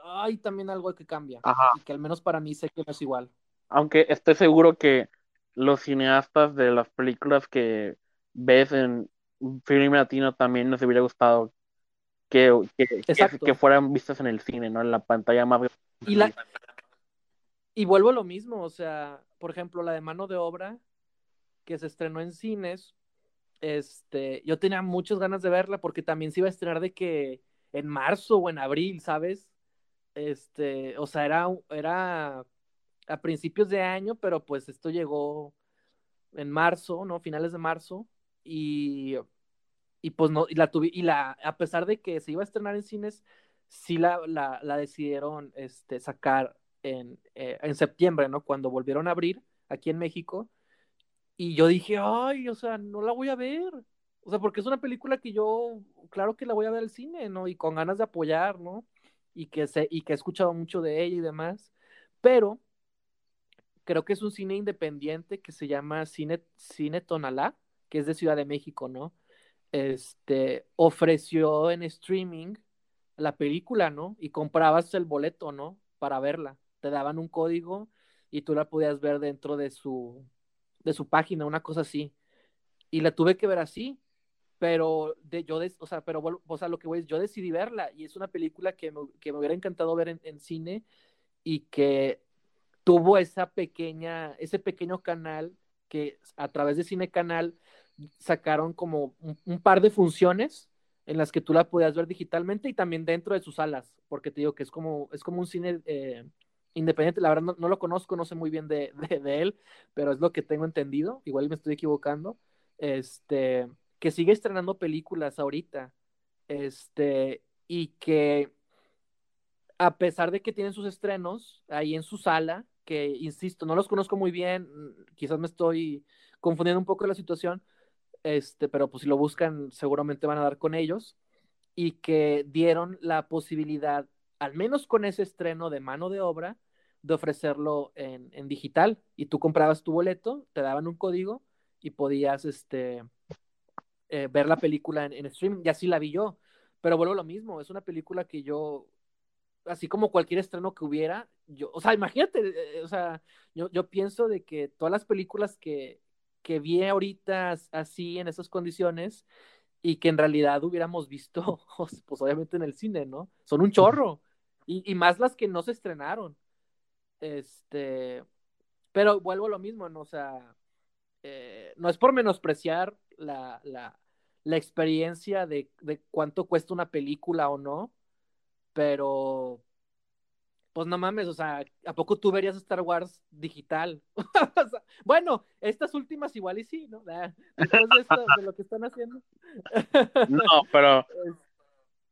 hay también algo que cambia. Ajá. Y que al menos para mí sé que no es igual. Aunque estoy seguro que los cineastas de las películas que ves en film latino también nos hubiera gustado que, que, que, que, fueran vistas en el cine, ¿no? En la pantalla más. Y, la... y vuelvo a lo mismo, o sea, por ejemplo, la de mano de obra que se estrenó en cines, este, yo tenía muchas ganas de verla porque también se iba a estrenar de que en marzo o en abril, ¿sabes? Este, o sea, era, era a principios de año, pero pues esto llegó en marzo, ¿no? Finales de marzo. Y, y pues no, y la tuve, y la, a pesar de que se iba a estrenar en cines, sí la, la, la decidieron este, sacar en, eh, en septiembre, ¿no? Cuando volvieron a abrir aquí en México. Y yo dije, ay, o sea, no la voy a ver. O sea, porque es una película que yo, claro que la voy a ver al cine, ¿no? Y con ganas de apoyar, ¿no? Y que, se, y que he escuchado mucho de ella y demás. Pero creo que es un cine independiente que se llama Cine, cine Tonalá, que es de Ciudad de México, ¿no? Este, ofreció en streaming la película, ¿no? Y comprabas el boleto, ¿no? Para verla. Te daban un código y tú la podías ver dentro de su, de su página, una cosa así. Y la tuve que ver así, pero de, yo, o sea, pero, o sea, lo que voy es, yo decidí verla y es una película que me, que me hubiera encantado ver en, en, cine y que tuvo esa pequeña, ese pequeño canal que a través de Cine Canal sacaron como un, un par de funciones en las que tú la podías ver digitalmente y también dentro de sus salas, porque te digo que es como, es como un cine eh, independiente, la verdad no, no, lo conozco, no sé muy bien de, de, de, él, pero es lo que tengo entendido, igual me estoy equivocando, este, que sigue estrenando películas ahorita, este, y que a pesar de que tienen sus estrenos ahí en su sala, que insisto, no los conozco muy bien, quizás me estoy confundiendo un poco la situación, este, pero pues si lo buscan seguramente van a dar con ellos, y que dieron la posibilidad, al menos con ese estreno de mano de obra, de ofrecerlo en, en digital, y tú comprabas tu boleto, te daban un código y podías este, eh, ver la película en, en, streaming, y así la vi yo, pero vuelvo a lo mismo, es una película que yo, así como cualquier estreno que hubiera, yo, o sea, imagínate, eh, o sea, yo, yo pienso de que todas las películas que, que vi ahorita así en esas condiciones y que en realidad hubiéramos visto, pues obviamente en el cine, ¿no? Son un chorro. Y, y, más las que no se estrenaron. Este, pero vuelvo a lo mismo, ¿no? O sea, eh, no es por menospreciar la, la, la experiencia de, de cuánto cuesta una película o no, pero pues no mames, o sea, ¿a poco tú verías Star Wars digital? o sea, bueno, estas últimas igual y sí, ¿no? Después de, esto, de lo que están haciendo. no, pero...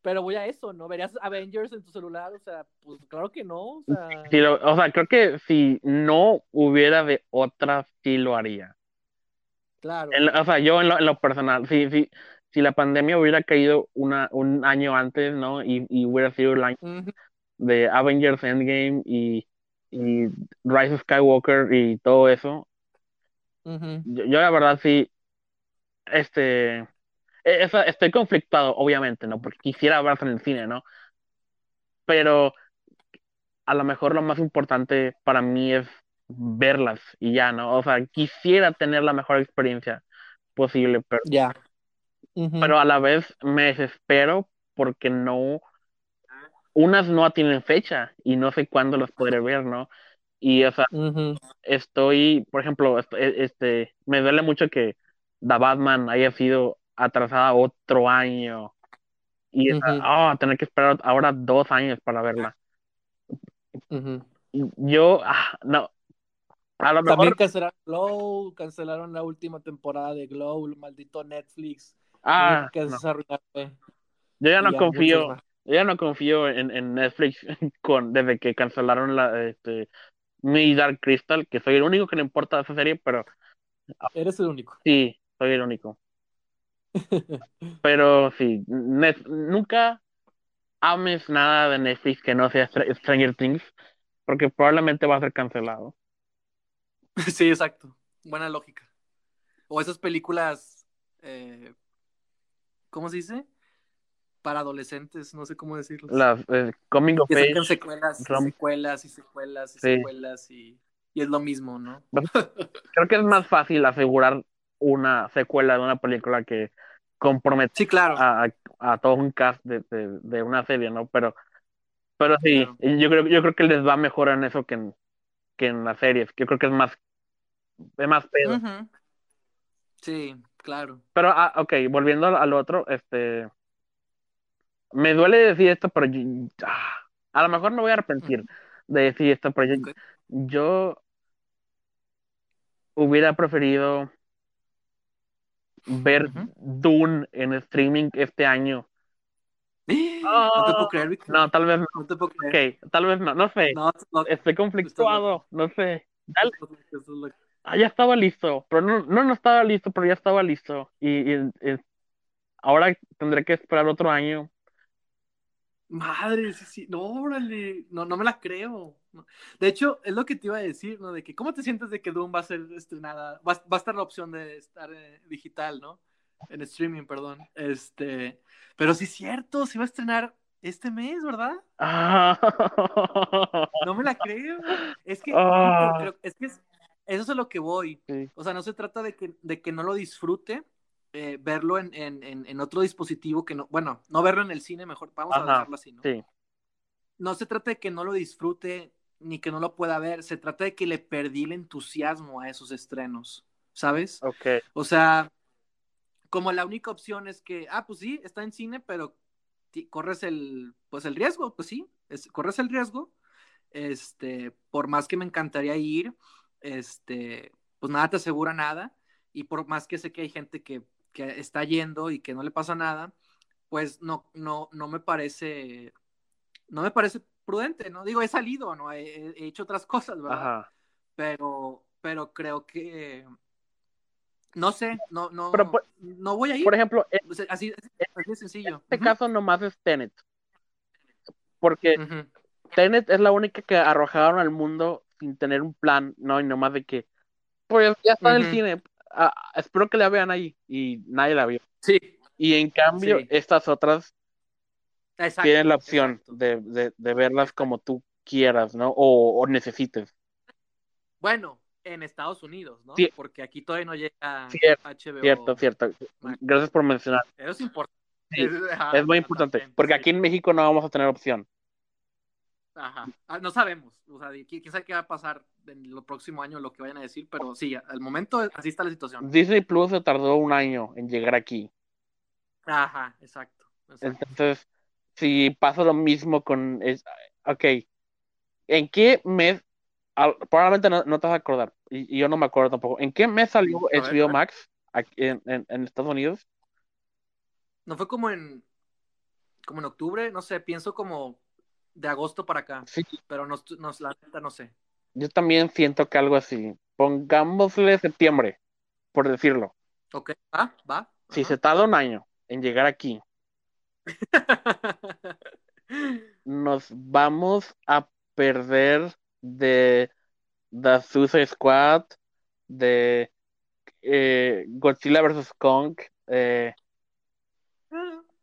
Pero voy a eso, ¿no? ¿Verías Avengers en tu celular? O sea, pues claro que no. O sea, sí, lo, o sea creo que si no hubiera de otra, sí lo haría. Claro. En, o sea, yo en lo, en lo personal, si, si, si la pandemia hubiera caído una, un año antes, ¿no? Y, y hubiera sido el año... Uh -huh de Avengers Endgame y, y, Rise of Skywalker y todo eso, Ujú. Yo, yo la verdad sí, este, e- esa- estoy conflictuado, obviamente, ¿no? Porque quisiera verlas en el cine, ¿no? Pero a lo mejor lo más importante para mí es verlas y ya, ¿no? O sea, quisiera tener la mejor experiencia posible, pero, Ya. Pero a la vez me desespero porque no, unas no tienen fecha y no sé cuándo las podré ver, ¿no? Y, o sea, estoy, por ejemplo, e- este, me duele mucho que The Batman haya sido atrasada otro año y esa- Ujú. ah, tener que esperar ahora dos años para verla. Yo, ah, no, a lo También mejor, cancelaron Glow, cancelaron la última temporada de Glow, el maldito Netflix. Ah, que no. Yo ya no ya, confío, yo ya no confío en, en Netflix con, desde que cancelaron la, este, mi Dark Crystal, que soy el único que le importa esa serie, pero Eres el único. sí, soy el único. Pero sí, Net- nunca ames nada de Netflix que no sea Str- Stranger Things, porque probablemente va a ser cancelado. Sí, exacto. Buena lógica. O esas películas, eh, ¿cómo se dice? Para adolescentes, no sé cómo decirlo. Las eh, Coming of Que Age, secuelas rom- secuelas y secuelas y Sí. secuelas y, y es lo mismo, ¿no? creo que es más fácil asegurar una secuela de una película que comprometer Sí, claro. a, a- a todo un cast de, de- de una serie, ¿no? Pero, pero sí, Claro. yo creo, yo creo que les va mejor en eso que en, que en las series. Yo creo que es más, es más pedo. Sí, claro. Pero, ah, ok, volviendo al, otro, este, me duele decir esto, pero yo- ah, a lo mejor me voy a arrepentir de decir esto, pero yo, yo hubiera preferido ver. Dune en streaming este año. No te puedo creer. No, tal vez no. No te puedo creer. Ok, tal vez no, no sé. No, Estoy conflictuado, no sé. Dale. Ah, ya estaba listo, pero no, no, no estaba listo, pero ya estaba listo. Y, y- y ahora tendré que esperar otro año. Madre, sí, sí. No, órale. No, no me la creo. De hecho, es lo que te iba a decir, ¿no? De que, ¿cómo te sientes de que Doom va a ser estrenada? Va, va a estar la opción de estar eh, digital, ¿no? En streaming, perdón. Este. Pero sí es cierto, se va a estrenar este mes, ¿verdad? Ah. No me la creo. Es que, Ah. es que es- eso es a lo que voy. Sí. O sea, no se trata de que, de que no lo disfrute, eh, verlo en, en, en, otro dispositivo que no, bueno, no verlo en el cine, mejor, vamos a Ajá, dejarlo así, ¿no? Sí, No se trata de que no lo disfrute ni que no lo pueda ver, se trata de que le perdí el entusiasmo a esos estrenos, ¿sabes? ok. O sea, como la única opción es que, ah, pues sí, está en cine, pero corres el, pues el riesgo, pues sí, es, corres el riesgo, este, por más que me encantaría ir, este, pues nada te asegura nada, y por más que sé que hay gente que, que está yendo y que no le pasa nada, pues no, no, no me parece, no me parece prudente, ¿no? Digo, he salido, ¿no? He, he hecho otras cosas, ¿verdad? Ajá. Pero, pero creo que, no sé, no, no, Pero, por- no voy a ir. Por ejemplo, en así, así de sencillo. este caso nomás es Tenet. Porque Ujú. Tenet es la única que arrojaron al mundo sin tener un plan, ¿no? Y nomás de que, pues ya está en el cine, ah, espero que la vean ahí. Y nadie la vio. Sí, Y en cambio, Sí. estas otras exacto. tienen la opción de, de, de verlas como tú quieras, ¿no? O, o necesites. Bueno, en Estados Unidos, ¿no? Sí. Porque aquí todavía no llega Cierto, HBO. Cierto, cierto. Max. Gracias por mencionar. Eso es importante. Sí, Ajá, Es muy importante, porque aquí en México no vamos a tener opción. Ajá. Ah, no sabemos. O sea, qui- quién sabe qué va a pasar en el próximo año, lo que vayan a decir, pero sí, al momento así está la situación. Disney Plus se tardó un año en llegar aquí. Ajá, exacto. exacto. Entonces, si pasa lo mismo con... Es, ok, ¿en qué mes? probablemente no, no te vas a acordar, y, y yo no me acuerdo tampoco. ¿En qué mes salió ver, HBO. Max aquí en, en- en Estados Unidos? No fue como en como en octubre, no sé, pienso como de agosto para acá, Sí, pero nos, nos la neta no sé. yo también siento que algo así. Pongámosle septiembre, por decirlo. Ok, va, va. Si ajá. se tarda un año en llegar aquí, nos vamos a perder de The Suicide Squad, de eh, Godzilla vs. Kong. Eh,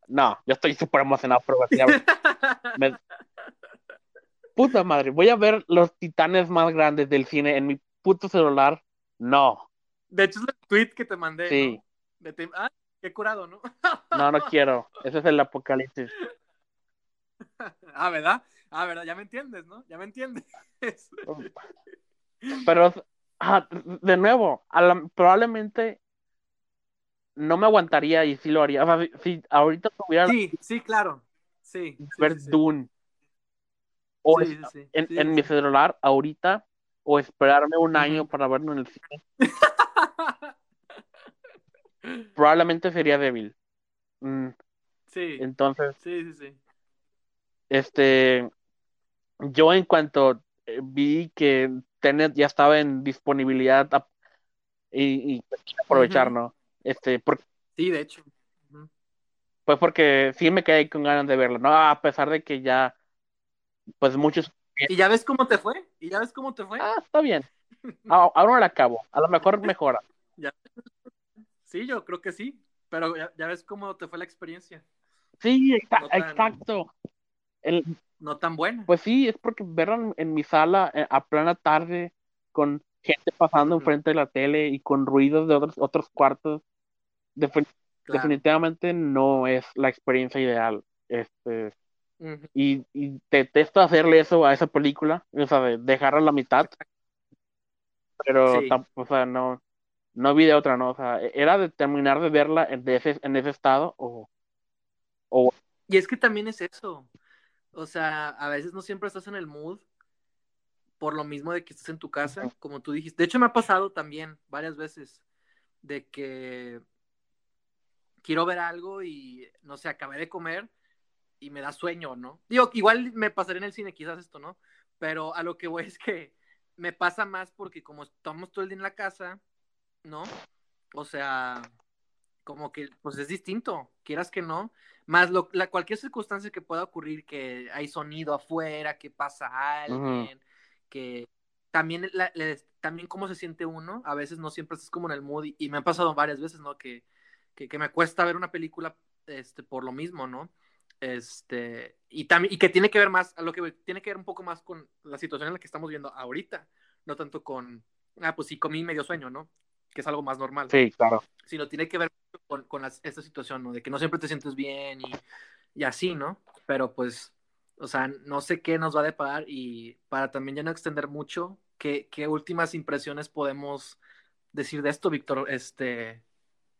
no, yo estoy súper emocionado por Godzilla. Me- Puta madre, voy a ver los titanes más grandes del cine en mi puto celular. No, De hecho, es el tweet que te mandé. sí, ¿no? De te- Ah, qué curado, ¿no? no, no quiero. Ese es el apocalipsis. Ah, ¿verdad? Ah, ¿verdad? Ya me entiendes, ¿no? Ya me entiendes. Pero, ah, de nuevo, a la- probablemente no me aguantaría y sí lo haría. O sea, si, ahorita tuviera Sí, sí, claro. Sí. sí, ver sí, sí. Dune o Sí, es- sí, sí. en, Sí, en sí, mi celular ahorita o esperarme un año para verlo en el cine, probablemente sería débil. Mm, Sí, entonces, sí, sí, sí. este, yo en cuanto eh, vi que Tenet ya estaba en disponibilidad ap- y, aprovechar. ¿no? Este, Sí, de hecho. Pues porque sí me quedé con ganas de verlo, ¿no? A pesar de que ya, pues muchos, ¿Y ya ves cómo te fue? ¿Y ya ves cómo te fue? ah, está bien. A- Ahora la acabo, a lo mejor mejora. Sí, yo creo que sí. Pero ya, ya ves cómo te fue la experiencia. Sí, exa- No tan- exacto. El- No tan buena. pues sí, es porque verlo en, mi sala eh, a plena tarde con gente pasando enfrente de la tele y con ruidos de otros otros cuartos, defin- Claro. definitivamente no es la experiencia ideal. Este, Y, y detesto hacerle eso a esa película, o sea, de dejarla a la mitad, pero Sí. o sea, no, no vi de otra, ¿no? O sea, e- era de terminar de verla en ese, en ese estado o, o Y es que también es eso. O sea, a veces no siempre estás en el mood por lo mismo de que estás en tu casa, como tú dijiste. De hecho, me ha pasado también varias veces de que quiero ver algo y, no sé, acabé de comer y me da sueño, ¿no? Digo, igual me pasaría en el cine quizás esto, ¿no? Pero a lo que voy es que me pasa más porque como estamos todo el día en la casa, ¿no? O sea, como que pues es distinto, quieras que no, más lo, la, cualquier circunstancia que pueda ocurrir, que hay sonido afuera, que pasa alguien, que también, la, le- también cómo se siente uno, a veces no siempre estás como en el mood, y, y me ha pasado varias veces, ¿no? Que, que, que me cuesta ver una película este, por lo mismo, ¿no? Este, y, también, y que tiene que ver más, a lo que tiene que ver un poco más con la situación en la que estamos viendo ahorita, no tanto con, ah, pues sí, comí medio sueño, ¿no? Que es algo más normal sí, claro. sino tiene que ver con, con las- esta situación, ¿no? De que no siempre te sientes bien y, y así, ¿no? Pero pues, o sea, no sé qué nos va a deparar y para también ya no extender mucho, ¿qué, qué últimas impresiones podemos decir de esto, Víctor? Este,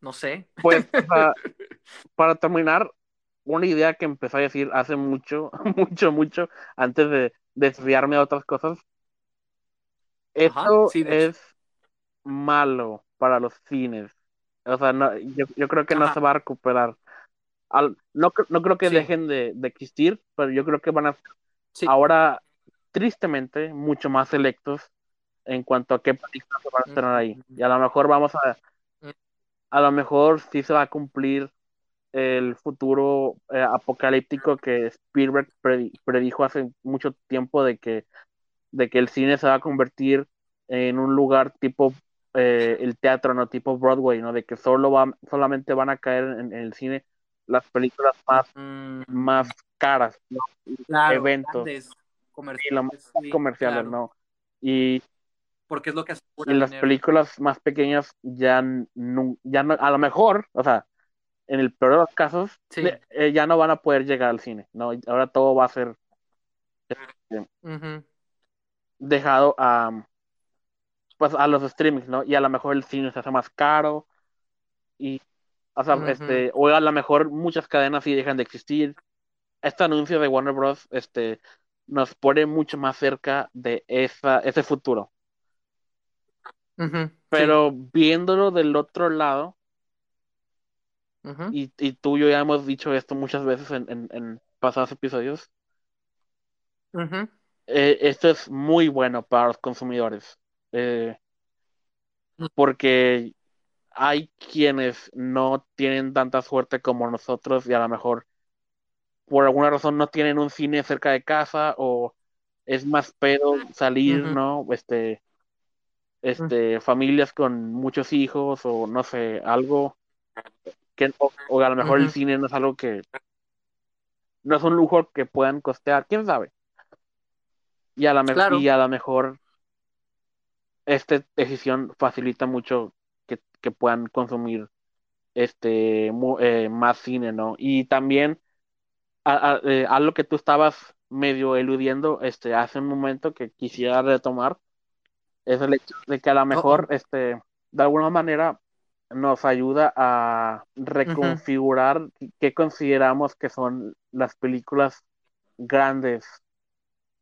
no sé. Pues, para terminar, una idea que empecé a decir hace mucho, mucho, mucho, antes de desviarme a otras cosas. Esto sí, es malo para los cines. O sea, no, yo, yo creo que no se va a recuperar. Al- no, no creo que Sí. dejen de, de existir, pero yo creo que van a ser Sí. ahora, tristemente, mucho más selectos en cuanto a qué películas se van a estrenar ahí. Y a lo mejor vamos a, Mm. a lo mejor sí se va a cumplir el futuro eh, apocalíptico que Spielberg predi- predijo hace mucho tiempo de que, de que el cine se va a convertir en un lugar tipo eh, el teatro, no tipo Broadway, ¿no? De que solo va, solamente van a caer en, en el cine las películas más, Mm, más caras, ¿no? claro, eventos. comerciales, sí, comerciales, claro, ¿no? Y, Porque es lo que y las dinero. películas más pequeñas ya no, ya no, a lo mejor, o sea, en el peor de los casos, Sí. eh, ya no van a poder llegar al cine, ¿no? Ahora todo va a ser dejado a, pues, a los streamings, ¿no? Y a lo mejor el cine se hace más caro y, o sea, Ujú. este, o a lo mejor muchas cadenas sí dejan de existir. Este anuncio de Warner Bros. este, nos pone mucho más cerca de esa, ese futuro. Pero viéndolo del otro lado, Y, y tú y yo ya hemos dicho esto muchas veces en, en, en pasados episodios, eh, esto es muy bueno para los consumidores. Eh, porque hay quienes no tienen tanta suerte como nosotros y a lo mejor por alguna razón no tienen un cine cerca de casa o es más pedo salir. ¿no? Este, este, familias con muchos hijos o no sé, algo que, o, a lo mejor el cine no es algo que, no es un lujo que puedan costear, quién sabe. Y a la, y a lo mejor esta decisión facilita mucho que, que puedan consumir este eh, más cine, ¿no? Y también a, eh, algo que tú estabas medio eludiendo este hace un momento que quisiera retomar es el hecho de que a lo oh, mejor oh. este de alguna manera nos ayuda a reconfigurar qué consideramos que son las películas grandes.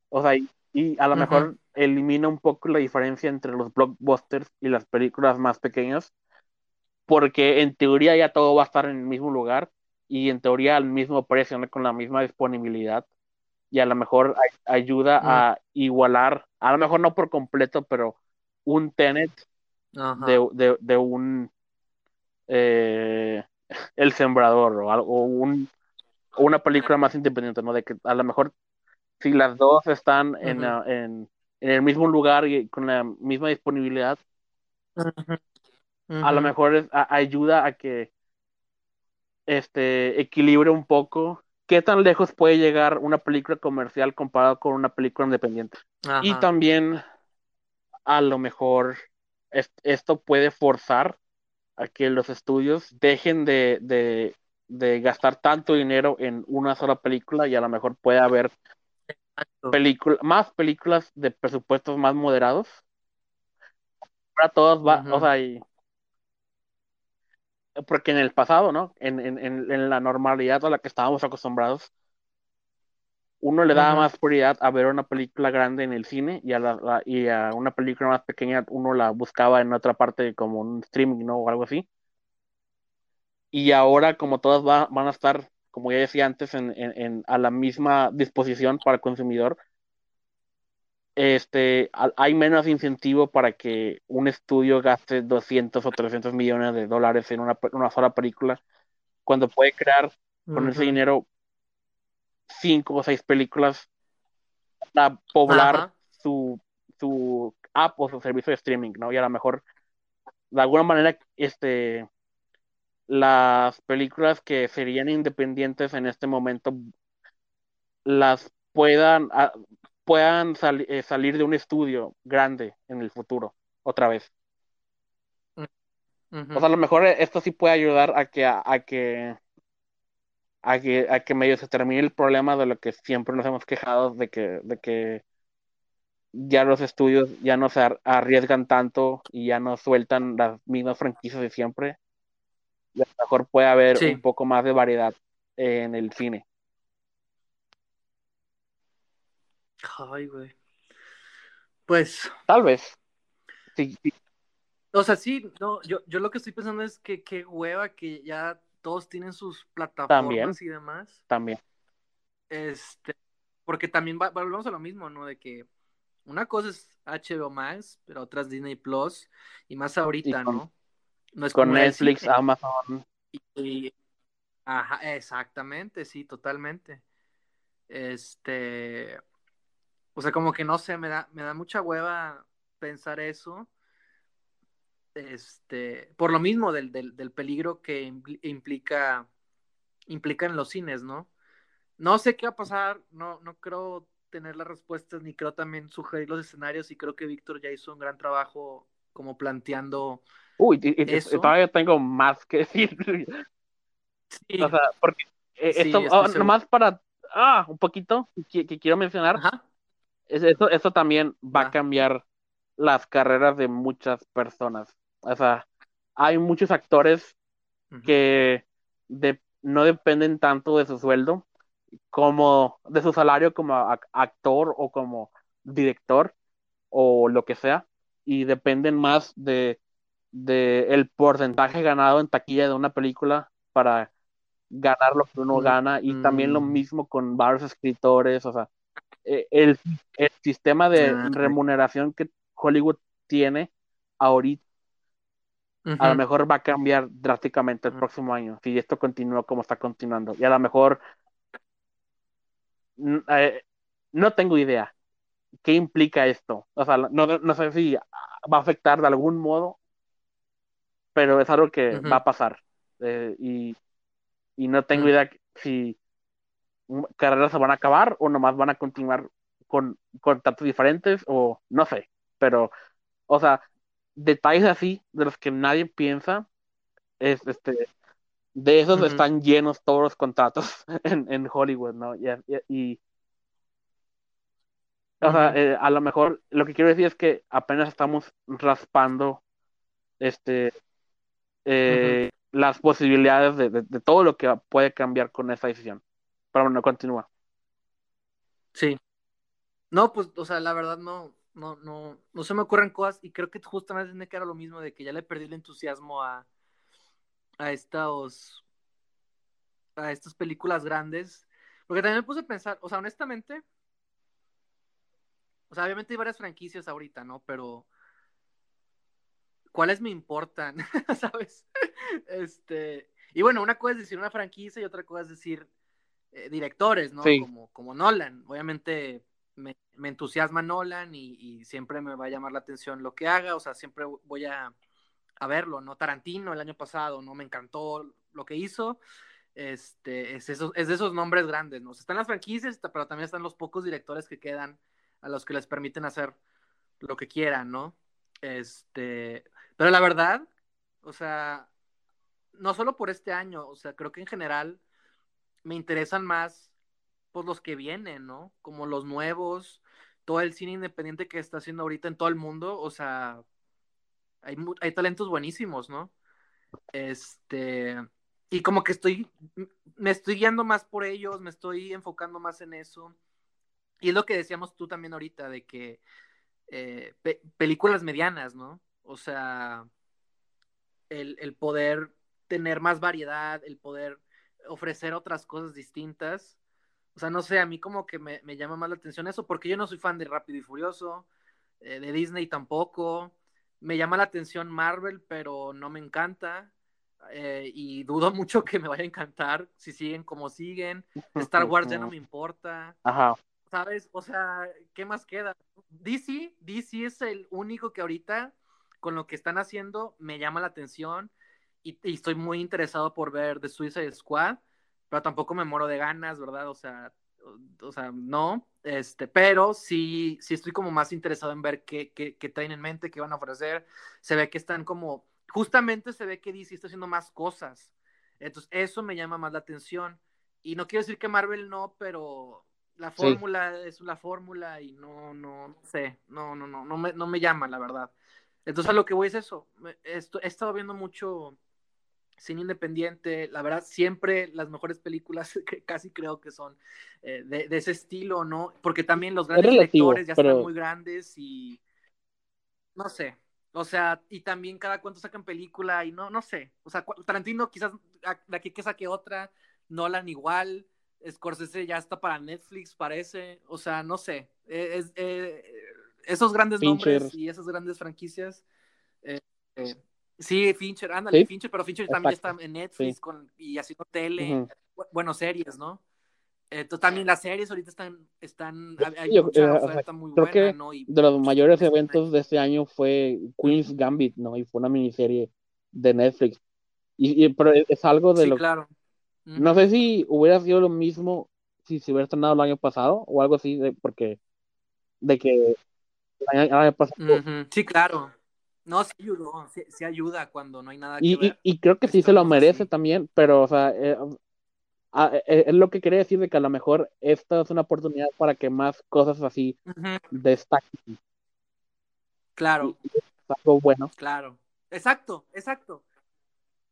O sea, y, a lo mejor elimina un poco la diferencia entre los blockbusters y las películas más pequeñas, porque en teoría ya todo va a estar en el mismo lugar y en teoría al mismo precio, con la misma disponibilidad. Y a lo mejor ayuda a igualar, a lo mejor no por completo, pero un Tenet de, de, un eh, El Sembrador o, algo, un, una película más independiente, ¿no? De que a lo mejor si las dos están en, en, el mismo lugar y con la misma disponibilidad, a lo mejor ayuda a que este equilibre un poco qué tan lejos puede llegar una película comercial comparado con una película independiente. Y también a lo mejor esto puede forzar a que los estudios dejen de, gastar tanto dinero en una sola película y a lo mejor puede haber más películas de presupuestos más moderados. Para todos va, o sea, porque en el pasado, ¿no? En, en, en, la normalidad a la que estábamos acostumbrados, uno le daba más prioridad a ver una película grande en el cine y a, la, y a una película más pequeña uno la buscaba en otra parte como un streaming, ¿no? O algo así. Y ahora como todas van a estar, como ya decía antes, en, en, a la misma disposición para el consumidor, este, hay menos incentivo para que un estudio gaste 200 o 300 millones de dólares en una, una sola película, cuando puede crear con ese dinero cinco o seis películas para poblar su, su app o su servicio de streaming, ¿no? Y a lo mejor, de alguna manera, este, las películas que serían independientes en este momento las puedan, ah, puedan eh, salir de un estudio grande en el futuro, otra vez. O sea, a lo mejor esto sí puede ayudar a que, a que a que, a que medio se termine el problema de lo que siempre nos hemos quejado de que, de que ya los estudios ya no se arriesgan tanto y ya no sueltan las mismas franquicias de siempre. Y a lo mejor puede haber un poco más de variedad en el cine. Ay, güey. Pues. Tal vez. Sí, O sea, sí, no, yo, yo lo que estoy pensando es que qué hueva que ya todos tienen sus plataformas y demás. También. Este, porque también volvemos a lo mismo, ¿no? De que una cosa es HBO Max, pero otra es Disney Plus, y más ahorita, ¿no? No es con Netflix, Amazon. ajá, exactamente, sí, totalmente. Este, o sea, como que no sé, me da, me da mucha hueva pensar eso este, por lo mismo del, del, peligro que implica, implica en los cines, ¿no? No sé qué va a pasar, no, no creo tener las respuestas, ni creo también sugerir los escenarios, y creo que Víctor ya hizo un gran trabajo como planteando. Uy, y, todavía tengo más que decir. Sí. O sea, porque eh, esto, ah, nomás para, ah, un poquito, que, quiero mencionar, eso, eso también va a cambiar las carreras de muchas personas. O sea, hay muchos actores que no dependen tanto de su sueldo como de su salario como actor o como director o lo que sea y dependen más de, el porcentaje ganado en taquilla de una película para ganar lo que uno gana y también lo mm. mismo con varios escritores, o sea, e, el, el sistema de ah, remuneración que Hollywood tiene ahorita a lo mejor va a cambiar drásticamente el próximo año, si esto continúa como está continuando. Y a lo mejor eh, no tengo idea qué implica esto. O sea, no, no sé si va a afectar de algún modo, pero es algo que va a pasar. Eh, y, no tengo idea si carreras se van a acabar o nomás van a continuar con contratos diferentes o no sé, pero, o sea, detalles así de los que nadie piensa, es, este, de esos están llenos todos los contratos en, en Hollywood, ¿no? Y, o sea, eh, a lo mejor lo que quiero decir es que apenas estamos raspando este eh, las posibilidades de, de, todo lo que puede cambiar con esa decisión. Pero bueno, continúa. Sí. No, pues, o sea, la verdad no, no, no, no se me ocurren cosas y creo que justamente tiene que era lo mismo de que ya le perdí el entusiasmo a, a estos, a estas películas grandes. Porque también me puse a pensar, o sea, honestamente, o sea, obviamente hay varias franquicias ahorita, ¿no? Pero ¿cuáles me importan? ¿Sabes? Este, y bueno, una cosa es decir una franquicia y otra cosa es decir eh, directores, ¿no? Como, como Nolan. Obviamente me, entusiasma Nolan y, siempre me va a llamar la atención lo que haga, o sea, siempre voy a, a verlo, ¿no? Tarantino el año pasado, ¿no? Me encantó lo que hizo. Este, es, eso, es de esos nombres grandes, ¿no? están las franquicias, pero también están los pocos directores que quedan a los que les permiten hacer lo que quieran, ¿no? Este, pero la verdad, o sea, no solo por este año, o sea, creo que en general me interesan más pues los que vienen, ¿no? Como los nuevos, todo el cine independiente que está haciendo ahorita en todo el mundo, o sea, hay, hay talentos buenísimos, ¿no? Este, y como que estoy, me estoy guiando más por ellos, me estoy enfocando más en eso. Y es lo que decíamos tú también ahorita, de que eh, películas medianas, ¿no? O sea, el, el, poder tener más variedad, el poder ofrecer otras cosas distintas. O sea, no sé, a mí como que me, me llama más la atención eso, porque yo no soy fan de Rápido y Furioso, eh, de Disney tampoco. Me llama la atención Marvel, pero no me encanta. Eh, y dudo mucho que me vaya a encantar si siguen como siguen. Star Wars ya no me importa. Ajá. ¿sabes? O sea, ¿qué más queda? DC, DC es el único que ahorita, con lo que están haciendo, me llama la atención y, estoy muy interesado por ver The Suicide Squad, pero tampoco me muero de ganas, ¿verdad? O sea, o, sea, no, este, pero sí, sí estoy como más interesado en ver qué, qué, qué traen en mente, qué van a ofrecer. Se ve que están como, justamente se ve que DC está haciendo más cosas. Entonces, eso me llama más la atención. Y no quiero decir que Marvel no, pero la fórmula es la fórmula y no, no, no sé, no, no, no, no me, no me llama, la verdad. Entonces a lo que voy es eso. Esto, he estado viendo mucho cine independiente, la verdad, siempre las mejores películas que casi creo que son eh, de, ese estilo, ¿no? Porque también los grandes directores ya están muy grandes y no sé. O sea, y también cada cuánto sacan película y no, no sé. O sea, Tarantino quizás de aquí que saque otra, Nolan igual, Scorsese ya está para Netflix, parece. O sea, no sé. E, es, eh, esos grandes nombres y esas grandes franquicias. Eh, eh, sí, Fincher, ándale, Fincher, pero Fincher también está en Netflix con, y haciendo tele. Bueno, series, ¿no? Entonces, también las series ahorita están, están hay mucha oferta muy creo que de los mayores eventos de este año fue Queen's Gambit, ¿no? Y fue una miniserie de Netflix. Y, pero es algo de sí, lo claro. No sé si hubiera sido lo mismo si se hubiera estrenado el año pasado o algo así, de, porque de que el año, pasado. Sí, claro. No, sí ayudó, sí, ayuda cuando no hay nada que y, ver. Y, creo que sí se lo merece también, pero, o sea, eh, eh, es lo que quería decir de que a lo mejor esta es una oportunidad para que más cosas así destaquen. Claro. algo bueno. Claro. Exacto, exacto.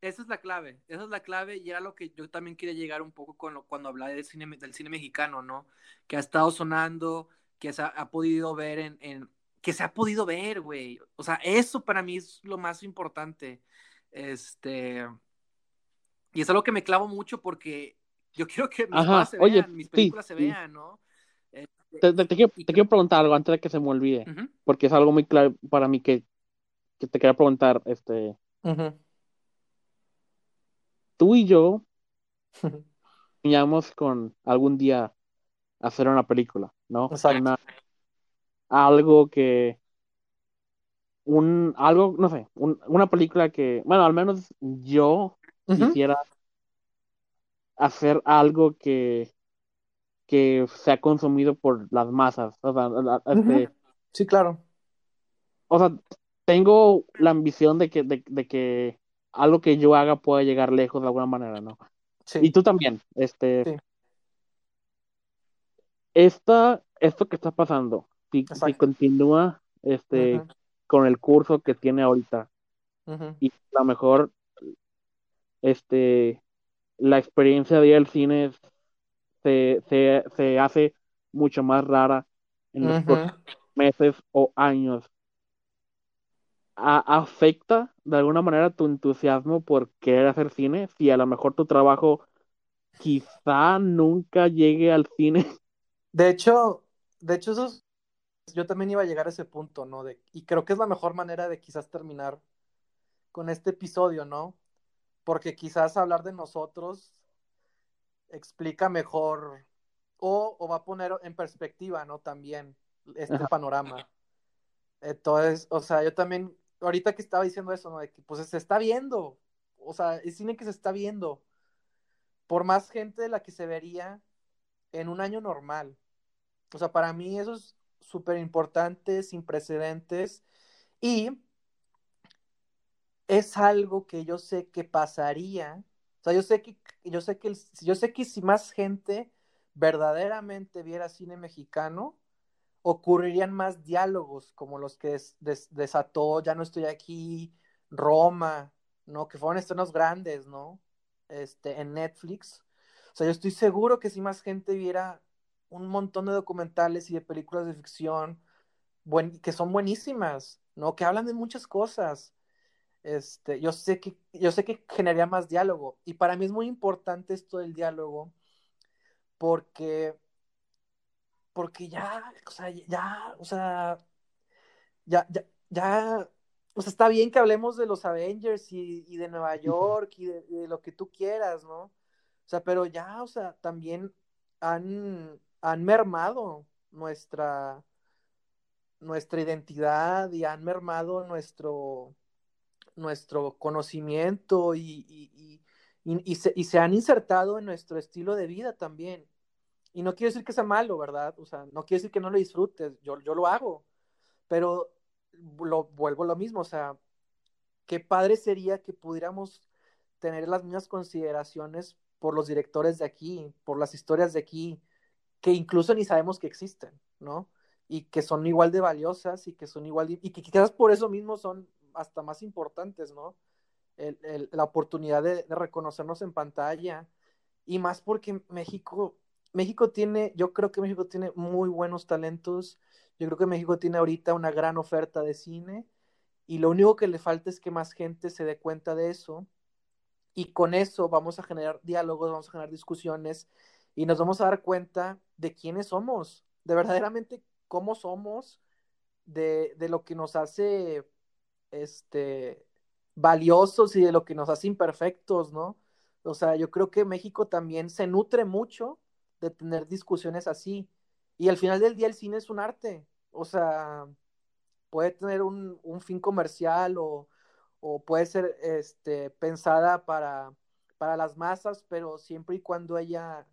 Esa es la clave, esa es la clave y era lo que yo también quería llegar un poco con lo, cuando hablaba del cine, del cine mexicano, ¿no? Que ha estado sonando, que se ha, podido ver en, en, que se ha podido ver, güey. O sea, eso para mí es lo más importante. Este, y es algo que me clavo mucho porque yo quiero que mis, se vean, mis películas se vean, ¿no? Este, te, quiero, preguntar algo antes de que se me olvide, porque es algo muy clave para mí que, que te quería preguntar, este tú y yo soñamos con algún día hacer una película, ¿no? Algo que un algo, no sé, un- una película que, bueno, al menos yo quisiera hacer algo que, que sea consumido por las masas. O sea, la- este, Sí, claro. o sea, tengo la ambición de que, de, de que algo que yo haga pueda llegar lejos de alguna manera, ¿no? Sí, Y tú también, este, sí, esta, esto que está pasando, si, continúa, este, con el curso que tiene ahorita, y a lo mejor, este, la experiencia de ir al cine se, se, se hace mucho más rara en los próximos meses o años. A- ¿Afecta de alguna manera tu entusiasmo por querer hacer cine? Si a lo mejor tu trabajo quizá nunca llegue al cine. De hecho, de hecho, eso es- yo también iba a llegar a ese punto, ¿no? De, y creo que es la mejor manera de quizás terminar con este episodio, ¿no? Porque quizás hablar de nosotros explica mejor o, o va a poner en perspectiva, ¿no? También este Ajá, panorama. Entonces, o sea, yo también, ahorita que estaba diciendo eso, ¿no? De que pues se está viendo, o sea, es cine que se está viendo, por más gente de la que se vería en un año normal. O sea, para mí eso es súper importante, sin precedentes, y es algo que yo sé que pasaría. O sea, yo sé que, yo sé que, yo sé que si más gente verdaderamente viera cine mexicano, ocurrirían más diálogos como los que des- des- desató Ya no estoy aquí, Roma, ¿no? Que fueron estrenos grandes, ¿no? Este, en Netflix. O sea, yo estoy seguro que si más gente viera un montón de documentales y de películas de ficción buen, que son buenísimas, ¿no? Que hablan de muchas cosas. Este, yo sé que, yo sé que generaría más diálogo. Y para mí es muy importante esto del diálogo, porque, porque ya, o sea, ya, o sea, ya, ya, ya, o sea, está bien que hablemos de los Avengers y, y de Nueva York y de, de, lo que tú quieras, ¿no? O sea, pero ya, o sea, también han, han mermado nuestra, nuestra identidad y han mermado nuestro, nuestro conocimiento y, y, se, y, se, han insertado en nuestro estilo de vida también. Y no quiero decir que sea malo, ¿verdad? O sea, no quiero decir que no lo disfrutes, yo, yo lo hago, pero lo vuelvo a lo mismo, o sea, qué padre sería que pudiéramos tener las mismas consideraciones por los directores de aquí, por las historias de aquí, que incluso ni sabemos que existen, ¿no? Y que son igual de valiosas y que son igual de, y que quizás por eso mismo son hasta más importantes, ¿no? El, el, la oportunidad de, de, reconocernos en pantalla. Y más porque México, México tiene, yo creo que México tiene muy buenos talentos, yo creo que México tiene ahorita una gran oferta de cine. Y lo único que le falta es que más gente se dé cuenta de eso. Y con eso vamos a generar diálogos, vamos a generar discusiones y nos vamos a dar cuenta de quiénes somos, de verdaderamente cómo somos, de, de lo que nos hace este, valiosos y de lo que nos hace imperfectos, ¿no? O sea, yo creo que México también se nutre mucho de tener discusiones así. Y al final del día el cine es un arte. O sea, puede tener un, un fin comercial o, o, puede ser este, pensada para, para las masas, pero siempre y cuando haya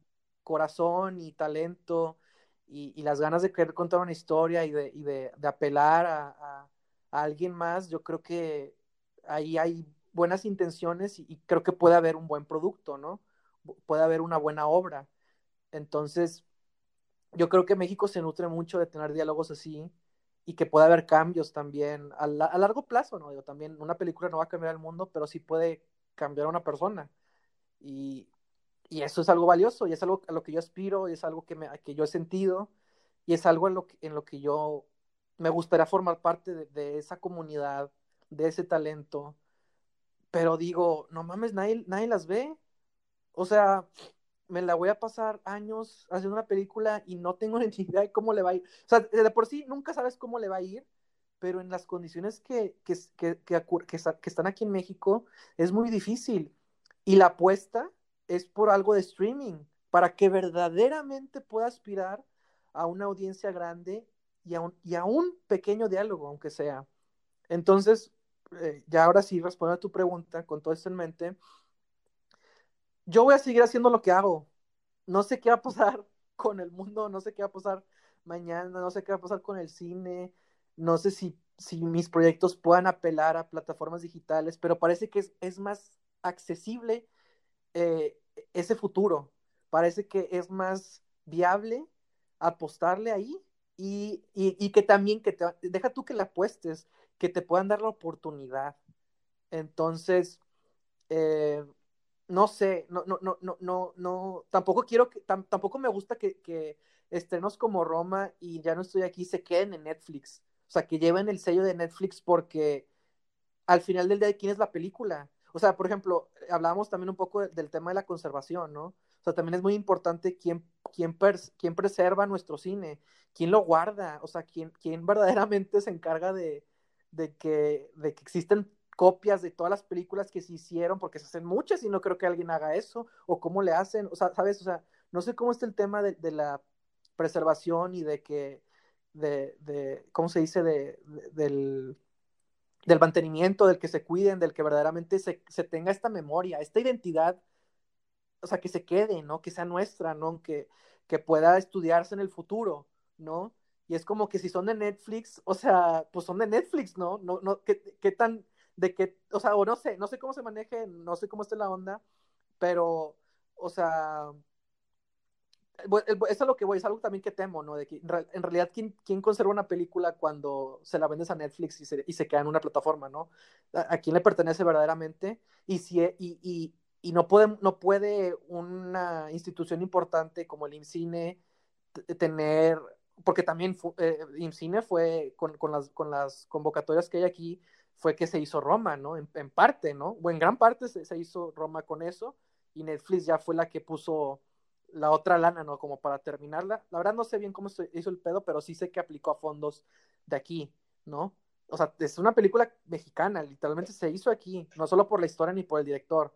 corazón y talento y, las ganas de querer contar una historia y de, apelar a, alguien más, yo creo que ahí hay buenas intenciones y, y, creo que puede haber un buen producto, ¿no? Puede haber una buena obra. Entonces, yo creo que México se nutre mucho de tener diálogos así y que puede haber cambios también a, la, a largo plazo, ¿no? Digo, también una película no va a cambiar el mundo, pero sí puede cambiar a una persona. Y, y eso es algo valioso y es algo a lo que yo aspiro y es algo que, me, que yo he sentido y es algo en lo que, en lo que yo me gustaría formar parte de, esa comunidad, de ese talento. Pero digo, no mames, nadie, nadie las ve. O sea, me la voy a pasar años haciendo una película y no tengo ni idea de cómo le va a ir. O sea, de por sí nunca sabes cómo le va a ir, pero en las condiciones que, que, que, que están aquí en México es muy difícil. Y la apuesta es por algo de streaming, para que verdaderamente pueda aspirar a una audiencia grande y a un, y a un pequeño diálogo, aunque sea. Entonces, eh, ya ahora sí, respondo a tu pregunta con todo esto en mente. Yo voy a seguir haciendo lo que hago. No sé qué va a pasar con el mundo, no sé qué va a pasar mañana, no sé qué va a pasar con el cine, no sé si, si mis proyectos puedan apelar a plataformas digitales, pero parece que es, es más accesible eh, ese futuro. Parece que es más viable apostarle ahí y, y, y que también que te, deja tú que le apuestes, que te puedan dar la oportunidad. Entonces, eh, no sé, no, no, no, no, no, no, tampoco quiero que, tam, tampoco me gusta que, que, estrenos como Roma y ya no estoy aquí se queden en Netflix. O sea, que lleven el sello de Netflix porque al final del día, ¿quién es la película? O sea, por ejemplo, hablábamos también un poco del tema de la conservación, ¿no? O sea, también es muy importante quién, quién, pers quién preserva nuestro cine, quién lo guarda, o sea, quién, quién verdaderamente se encarga de, de, que, de que existen copias de todas las películas que se hicieron, porque se hacen muchas y no creo que alguien haga eso, o cómo le hacen, o sea, ¿sabes? O sea, no sé cómo está el tema de, de la preservación y de que, de, de ¿cómo se dice? De, del, del mantenimiento, del que se cuiden, del que verdaderamente se, se, tenga esta memoria, esta identidad, o sea, que se quede, ¿no? Que sea nuestra, ¿no? Que, que pueda estudiarse en el futuro, ¿no? Y es como que si son de Netflix, o sea, pues son de Netflix, ¿no? no, no ¿qué, qué tan de que, o sea, o no sé, no sé cómo se maneje, no sé cómo esté la onda, pero, o sea, eso es lo que voy, es algo también que temo, ¿no? De que en realidad, ¿quién, conserva una película cuando se la vendes a Netflix y se, queda en una plataforma, ¿no? ¿A, quién le pertenece verdaderamente? Y, si, y, y, y no, puede, no puede una institución importante como el IMCINE tener, porque también eh, IMCINE fue con, las, con las convocatorias que hay aquí, fue que se hizo Roma, ¿no? En, parte, ¿no? O en gran parte se, hizo Roma con eso y Netflix ya fue la que puso la otra lana, ¿no? Como para terminarla. La verdad no sé bien cómo se hizo el pedo, pero sí sé que aplicó a fondos de aquí, ¿no? O sea, es una película mexicana, literalmente se hizo aquí, no solo por la historia ni por el director.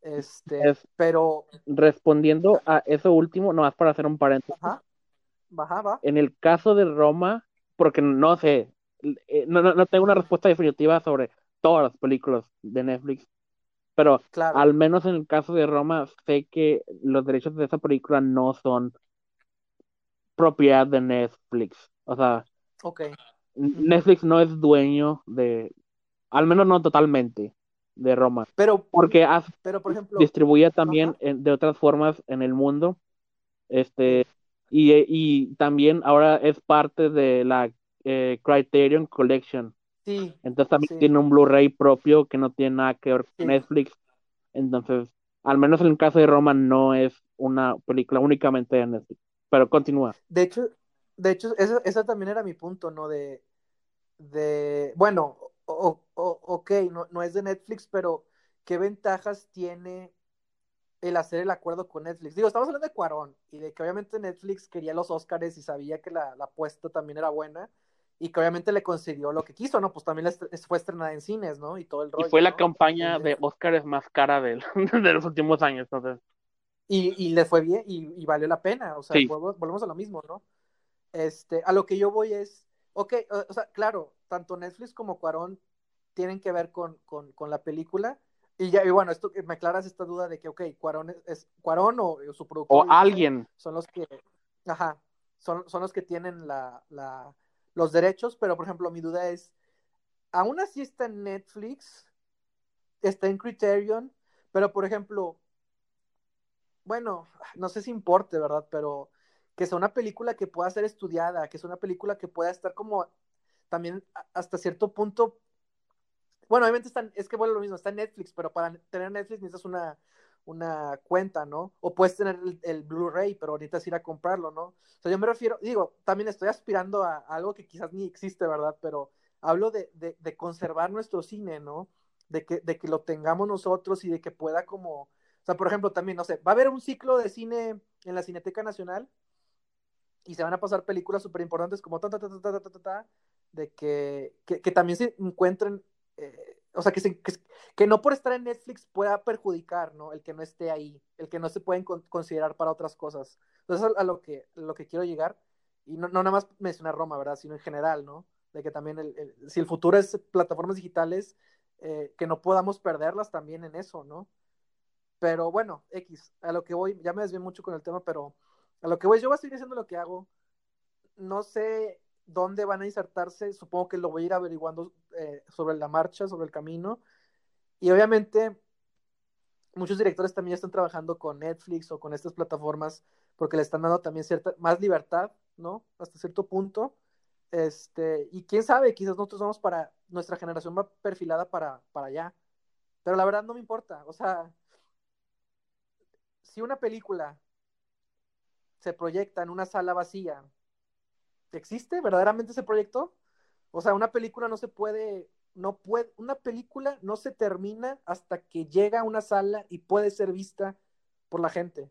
Este, es, pero. Respondiendo a eso último, nomás para hacer un paréntesis. Ajá. Va. En el caso de Roma, porque no sé, eh, no, no, no, tengo una respuesta definitiva sobre todas las películas de Netflix, pero claro. al menos en el caso de Roma sé que los derechos de esa película no son propiedad de Netflix. O sea, okay. Netflix no es dueño de, al menos no totalmente, de Roma. Pero, porque pero por ejemplo, distribuye también en, de otras formas en el mundo. Este, y, y también ahora es parte de la eh, Criterion Collection. Sí. Entonces también sí. tiene un Blu-ray propio que no tiene nada que ver con Sí. Netflix. Entonces, al menos en el caso de Roma no es una película únicamente de Netflix. Pero continúa. De hecho, de hecho, ese, ese también era mi punto, ¿no? De, de bueno, o, o, ok, no, no es de Netflix, pero ¿qué ventajas tiene el hacer el acuerdo con Netflix? Digo, estamos hablando de Cuarón y de que obviamente Netflix quería los Oscars y sabía que la, la apuesta también era buena y que obviamente le concedió lo que quiso, ¿no? Pues también fue estrenada en cines, ¿no? Y todo el rollo. Y fue la ¿no? campaña de Oscars más cara de, de los últimos años, entonces. Y, y le fue bien y, y valió la pena, o sea, Sí. volvemos, volvemos a lo mismo, ¿no? Este, a lo que yo voy es, ok, o, sea, claro, tanto Netflix como Cuarón tienen que ver con, con, con la película. Y ya, y bueno, esto me aclaras esta duda de que, ok, Cuarón es, es Cuarón o, o su productor O alguien. son los que, ajá, son, son los que tienen la, la, los derechos, pero por ejemplo, mi duda es, aún así está en Netflix, está en Criterion, pero por ejemplo, bueno, no sé si importe, ¿verdad? Pero que sea una película que pueda ser estudiada, que sea una película que pueda estar como también hasta cierto punto. Bueno, obviamente está, es que bueno lo mismo, está en Netflix, pero para tener Netflix necesitas una, una cuenta, ¿no? O puedes tener el, Blu-ray, pero necesitas ir a comprarlo, ¿no? O sea, yo me refiero, digo, también estoy aspirando a, algo que quizás ni existe, ¿verdad? Pero hablo de, de, conservar nuestro cine, ¿no? De que, de que lo tengamos nosotros y de que pueda como, o sea, por ejemplo, también, no sé, va a haber un ciclo de cine en la Cineteca Nacional y se van a pasar películas súper importantes como ta, ta, ta, ta, ta, ta, ta, ta, de que, que, que también se encuentren, eh, o sea, que, se, que, que, no por estar en Netflix pueda perjudicar, ¿no? El que no esté ahí, el que no se pueden con, considerar para otras cosas. Entonces, a, a, lo, que, lo que quiero llegar, y no, no nada más mencionar Roma, ¿verdad? Sino en general, ¿no? de que también el, si el futuro es plataformas digitales, eh, que no podamos perderlas también en eso, ¿no? Pero bueno, X, a lo que voy, ya me desvié mucho con el tema, pero a lo que voy, yo voy a seguir haciendo lo que hago. No sé dónde van a insertarse, supongo que lo voy a ir averiguando eh, sobre la marcha, sobre el camino. Y obviamente muchos directores también están trabajando con Netflix o con estas plataformas porque le están dando también cierta más libertad, ¿no? Hasta cierto punto. Este, y quién sabe, quizás nosotros vamos para, nuestra generación va perfilada para, para allá. Pero la verdad no me importa. O sea, si una película se proyecta en una sala vacía, ¿existe verdaderamente ese proyecto? O sea, una película no se puede no puede, una película no se termina hasta que llega a una sala y puede ser vista por la gente.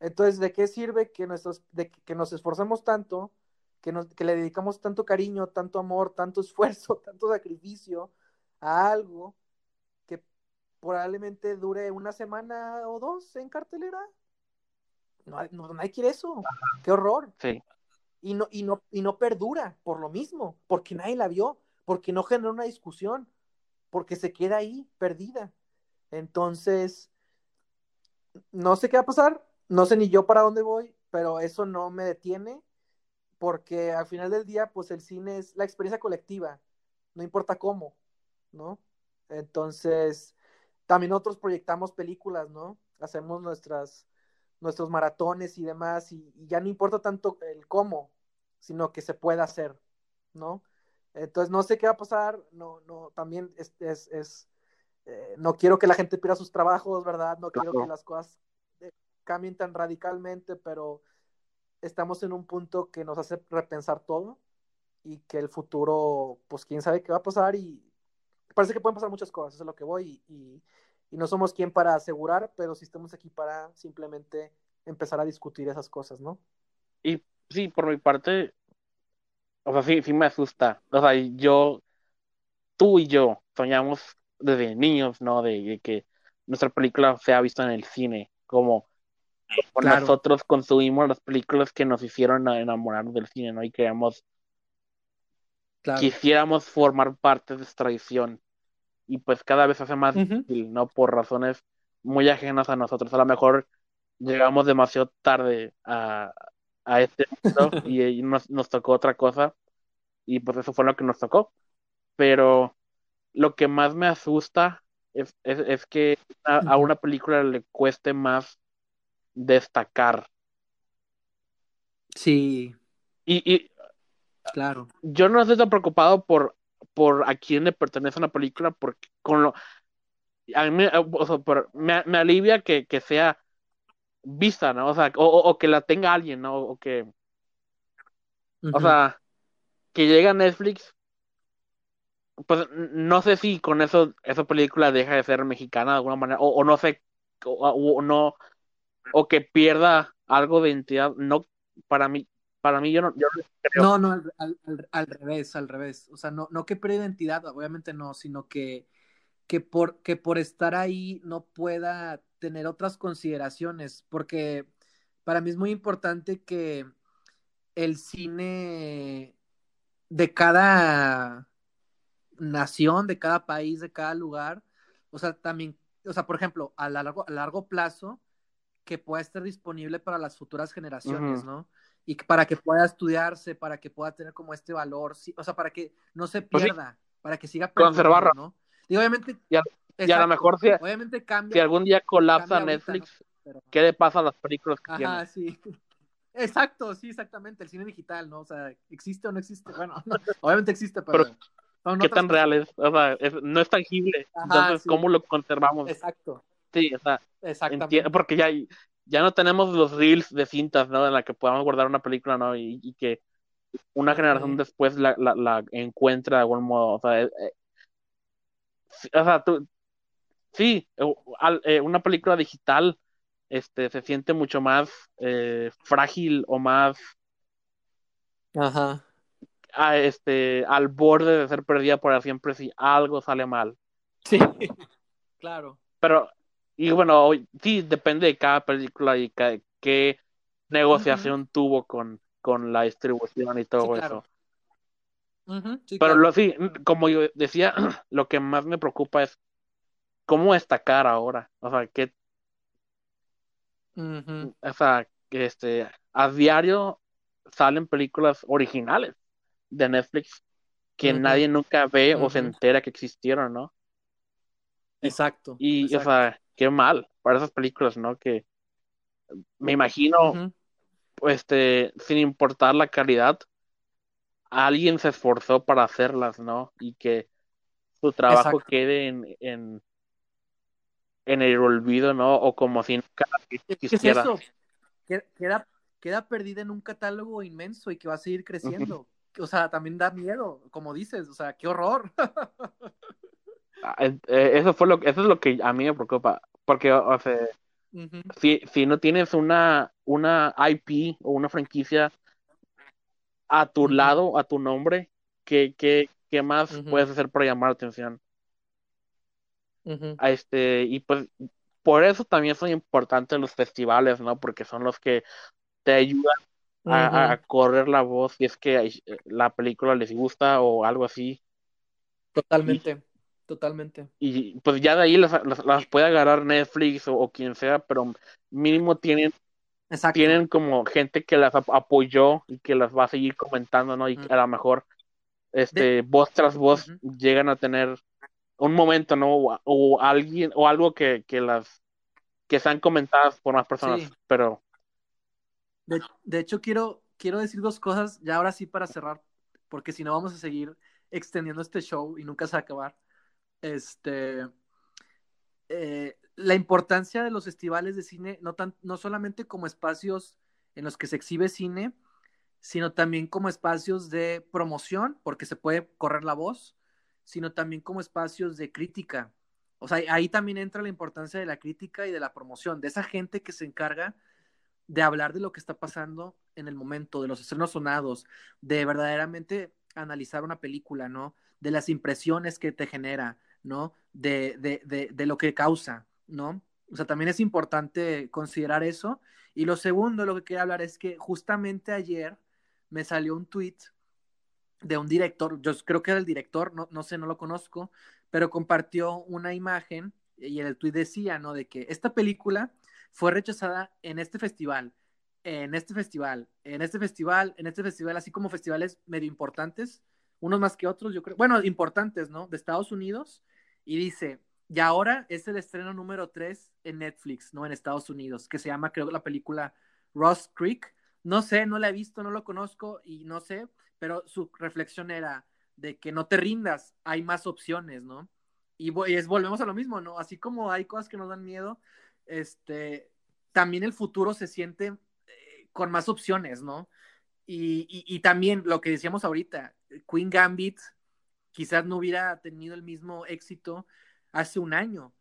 Entonces, ¿de qué sirve que, nuestros, de que nos esforzamos tanto, que, nos, que le dedicamos tanto cariño, tanto amor, tanto esfuerzo, tanto sacrificio a algo que probablemente dure una semana o dos en cartelera? No, no, nadie quiere eso. Qué horror. Sí. Y no, y, no, y no perdura por lo mismo, porque nadie la vio porque no genera una discusión, porque se queda ahí perdida. Entonces, no sé qué va a pasar, no sé ni yo para dónde voy, pero eso no me detiene, porque al final del día, pues el cine es la experiencia colectiva, no importa cómo, ¿no? Entonces, también nosotros proyectamos películas, ¿no? Hacemos nuestras, nuestros maratones y demás, y, y ya no importa tanto el cómo, sino que se pueda hacer, ¿no? Entonces no sé qué va a pasar, no, no, también es, es, es eh, no quiero que la gente pierda sus trabajos, ¿verdad? No quiero que las cosas eh, cambien tan radicalmente, pero estamos en un punto que nos hace repensar todo y que el futuro, pues quién sabe qué va a pasar y parece que pueden pasar muchas cosas, eso es lo que voy y, y, y no somos quien para asegurar, pero sí estamos aquí para simplemente empezar a discutir esas cosas, ¿no? Y sí, por mi parte, o sea, sí, sí me asusta. O sea, yo, tú y yo soñamos desde niños, ¿no? De, que nuestra película sea vista en el cine, como nosotros consumimos las películas que nos hicieron enamorarnos del cine, ¿no? Y queríamos, quisiéramos formar parte de esta tradición. Y pues cada vez hace más difícil, ¿no? Por razones muy ajenas a nosotros. A lo mejor llegamos demasiado tarde a, a este mundo y, nos, nos, tocó otra cosa y pues eso fue lo que nos tocó. Pero lo que más me asusta es, es, es que a, a, una película le cueste más destacar. Sí. Y, y claro. Yo no estoy tan preocupado por, por a quién le pertenece una película, porque con lo a mí me, o sea, por, me, me alivia que, que sea vista, ¿no? O sea, o, o, que la tenga alguien, ¿no? O que. Uh -huh. O sea, que llegue a Netflix. Pues no sé si con eso esa película deja de ser mexicana de alguna manera, o, o no sé, o, o, no, o que pierda algo de identidad. No, para mí, para mí yo no. Yo. No, no, al, al, al, revés, al revés. O sea, no, no que pierda identidad, obviamente no, sino que, que, por, que por estar ahí no pueda tener otras consideraciones, porque para mí es muy importante que el cine de cada nación, de cada país, de cada lugar, o sea, también, o sea, por ejemplo, a largo, a largo plazo, que pueda estar disponible para las futuras generaciones, uh -huh. ¿no? Y para que pueda estudiarse, para que pueda tener como este valor, o sea, para que no se pierda, pues sí. para que siga conservarlo, ¿no? Y obviamente y a, y a lo mejor si, obviamente cambia, si algún día colapsa Netflix, ahorita, ¿no? Pero... ¿qué le pasa a las películas que Ajá, tiene? sí. Exacto, sí, exactamente, el cine digital, ¿no? O sea, ¿existe o no existe? Bueno, no, obviamente existe, pero... pero ¿Qué tan real es? O sea, es, no es tangible, Ajá, entonces, sí. ¿cómo lo conservamos? Exacto. Sí, o sea, porque ya, ya no tenemos los reels de cintas, ¿no? En la que podamos guardar una película, ¿no? Y, y que una generación sí. después la, la, la, encuentra de algún modo, o sea, eh, eh, o sea, tú, sí, eh, una película digital este, se siente mucho más eh, frágil o más Ajá. A, este, al borde de ser perdida por siempre si algo sale mal. Sí, claro. Pero, y bueno, sí, depende de cada película y qué, qué negociación uh -huh. tuvo con, con la distribución y todo sí, claro. eso. Sí, Pero claro. lo sí, como yo decía, lo que más me preocupa es cómo destacar ahora. O sea, que, o sea, que este, a diario salen películas originales de Netflix que nadie nunca ve o se entera que existieron, ¿no? Exacto, Y, o sea, qué mal para esas películas, ¿no? Que me imagino, Ujú, este, sin importar la calidad, alguien se esforzó para hacerlas, ¿no? Y que su trabajo Exacto. quede en, en, en el olvido, ¿no? O como si nunca ¿Qué qué es eso? Queda, queda perdida en un catálogo inmenso y que va a seguir creciendo. O sea, también da miedo, como dices, o sea, qué horror. Ah, eh, Eso fue lo, eso es lo que a mí me preocupa, porque, o sea, si, si no tienes una, una IP o una franquicia a tu lado, a tu nombre, ¿qué, qué, qué más puedes hacer para llamar la atención? A este, y pues por eso también son importantes los festivales, ¿no? Porque son los que te ayudan a, a correr la voz si es que eh, la película les gusta o algo así. Totalmente, totalmente. y pues ya de ahí las, las, las puede agarrar Netflix o, o quien sea, pero mínimo tienen, Exacto. tienen como gente que las ap- apoyó y que las va a seguir comentando, ¿no? Y Mm. a lo mejor De, este, voz tras voz llegan a tener un momento, ¿no? O, o alguien, o algo que, que las, que sean comentadas por más personas, Sí, pero, de, de hecho quiero, quiero decir dos cosas, ya ahora sí para cerrar, porque si no vamos a seguir extendiendo este show y nunca se va a acabar. Este, eh, la importancia de los festivales de cine, no, tan, no solamente como espacios en los que se exhibe cine, sino también como espacios de promoción, porque se puede correr la voz, sino también como espacios de crítica. O sea, ahí también entra la importancia de la crítica y de la promoción, de esa gente que se encarga de hablar de lo que está pasando en el momento, de los estrenos sonados, de verdaderamente analizar una película, ¿no? De las impresiones que te genera, ¿no? De, de, de, de lo que causa, ¿no? O sea, también es importante considerar eso. Y lo segundo, lo que quería hablar es que justamente ayer me salió un tweet de un director, yo creo que era el director, no, no sé, no lo conozco, pero compartió una imagen y en el tweet decía, ¿no? De que esta película fue rechazada en este festival, en este festival, en este festival, en este festival, así como festivales medio importantes, unos más que otros, yo creo, bueno, importantes, ¿no? De Estados Unidos, y dice, y ahora es el estreno número 3 en Netflix, ¿no? En Estados Unidos, que se llama, creo, la película Ross Creek. No sé, no la he visto, no lo conozco y no sé, pero su reflexión era de que no te rindas, hay más opciones, ¿no? Y, es, volvemos a lo mismo, ¿no? Así como hay cosas que nos dan miedo, este, también el futuro se siente eh, con más opciones, ¿no? Y, y, y, también lo que decíamos ahorita, Queen Gambit quizás no hubiera tenido el mismo éxito hace un año.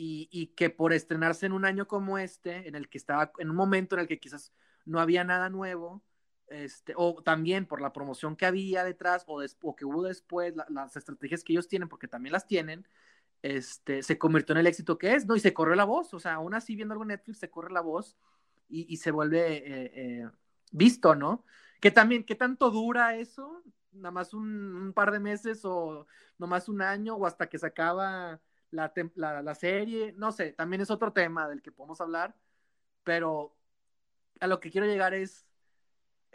Y, que por estrenarse en un año como este, en el que estaba, en un momento en el que quizás no había nada nuevo, este, o también por la promoción que había detrás o, des, o que hubo después, la, las estrategias que ellos tienen, porque también las tienen, este, se convirtió en el éxito que es, ¿no? Y se corrió la voz, o sea, aún así viendo algo en Netflix se corre la voz y, y se vuelve eh, eh, visto, ¿no? Que también, ¿qué tanto dura eso? Nada más un, un, par de meses o nomás un año o hasta que se acaba la, la, la serie, no sé, también es otro tema del que podemos hablar, pero a lo que quiero llegar es,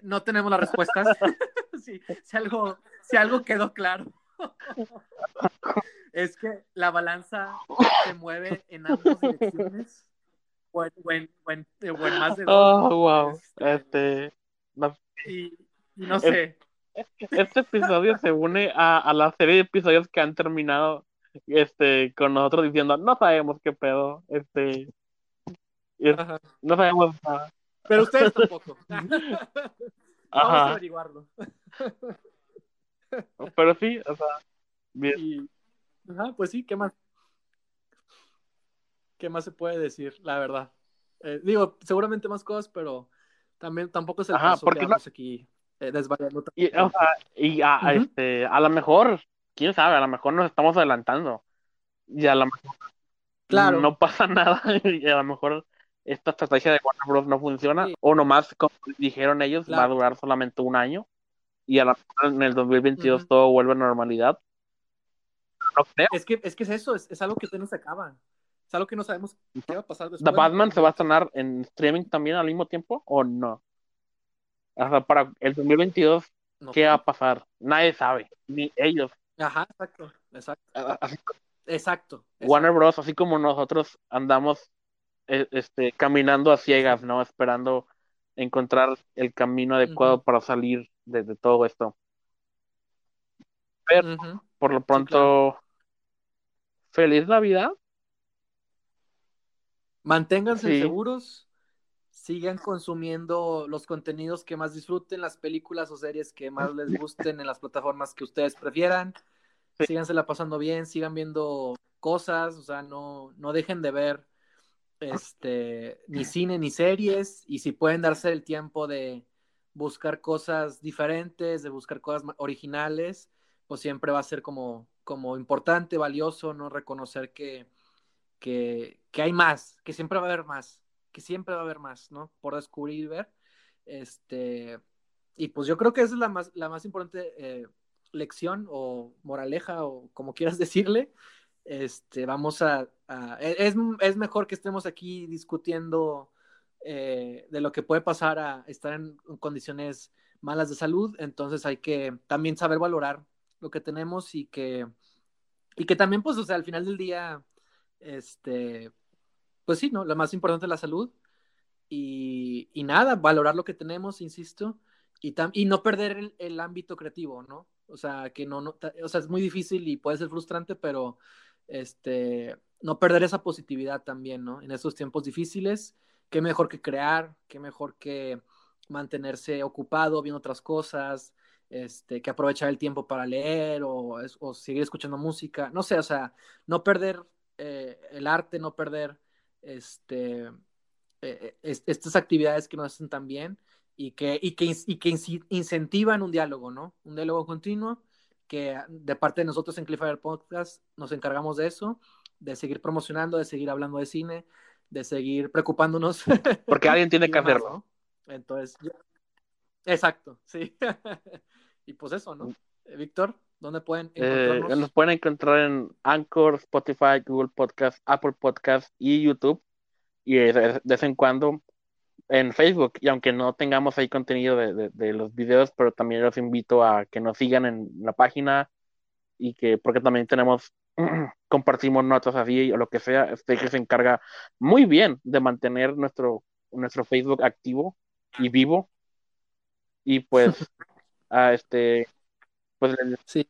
no tenemos las respuestas. si, si, algo, si algo quedó claro. es que la balanza se mueve en ambas direcciones o en, o en, o en, o en más de dos, oh, wow, Este, este, no, y, y, no es, sé. Este episodio se une a, a, la serie de episodios que han terminado este con nosotros diciendo no sabemos qué pedo este es, no sabemos nada pero ustedes tampoco. Vamos a averiguarlo. Pero sí o sea bien. Y, ajá, pues sí qué más qué más se puede decir la verdad eh, digo seguramente más cosas pero también tampoco es el ajá, porque no... aquí eh, desvariando y, o sea, y a, uh -huh. este, a lo mejor quién sabe a lo mejor nos estamos adelantando y a lo mejor claro. no pasa nada y a lo mejor esta estrategia de Warner Bros. no funciona sí. o nomás como dijeron ellos claro. va a durar solamente un año y a la en el 2022 Ujú. todo vuelve a normalidad. No creo. Es que, es que es eso, es, es algo que no se acaba. Es algo que no sabemos qué va a pasar después. ¿The Batman se va a estrenar en streaming también al mismo tiempo o no? O sea, para el 2022, No ¿qué va a pasar? Nadie sabe, ni ellos. Ajá, exacto, exacto, Así exacto. Warner Bros., así como nosotros andamos eh, este, caminando a ciegas, ¿no? Esperando encontrar el camino adecuado para salir de, de todo esto. Pero por lo pronto, claro. feliz Navidad. Manténganse Sí. seguros, sigan consumiendo los contenidos que más disfruten, las películas o series que más les gusten en las plataformas que ustedes prefieran. Sí. Sígansela pasando bien, sigan viendo cosas, o sea, no, no dejen de ver este ni cine ni series y si pueden darse el tiempo de buscar cosas diferentes, de buscar cosas originales, pues siempre va a ser como, como importante, valioso, ¿no? Reconocer que, que, que hay más, que siempre va a haber más, que siempre va a haber más, ¿no? Por descubrir y ver. Este, y pues yo creo que esa es la más, la más importante eh, lección o moraleja o como quieras decirle. Este, vamos a, a- es, es mejor que estemos aquí discutiendo eh, de lo que puede pasar a estar en condiciones malas de salud, entonces hay que también saber valorar lo que tenemos y que, y que también, pues, o sea, al final del día, este, pues sí, ¿no? Lo más importante es la salud y, y nada, valorar lo que tenemos, insisto, y, tam y no perder el, el, ámbito creativo, ¿no? O sea, que no, no, o sea, es muy difícil y puede ser frustrante, pero este, no perder esa positividad también, ¿no? En esos tiempos difíciles, qué mejor que crear, qué mejor que mantenerse ocupado viendo otras cosas, este, que aprovechar el tiempo para leer o, o seguir escuchando música, no sé, o sea, no perder eh, el arte, no perder este, eh, estas actividades que nos hacen tan bien y que, y que, y que incentivan un diálogo, ¿no? Un diálogo continuo que de parte de nosotros en Cliffhanger Podcast nos encargamos de eso, de seguir promocionando, de seguir hablando de cine, de seguir preocupándonos. Porque alguien tiene que hacerlo. ¿no? Entonces, yo... exacto, sí. y pues eso, ¿no? Eh, Víctor, ¿dónde pueden encontrarnos? Eh, nos pueden encontrar en Anchor, Spotify, Google Podcast, Apple Podcast y YouTube. Y de, vez en cuando en Facebook. Y aunque no tengamos ahí contenido de, de, de, los videos, pero también los invito a que nos sigan en la página y que, porque también tenemos, compartimos notas así o lo que sea. Este que se encarga muy bien de mantener nuestro, nuestro Facebook activo y vivo. Y pues, a este, pues. Sí.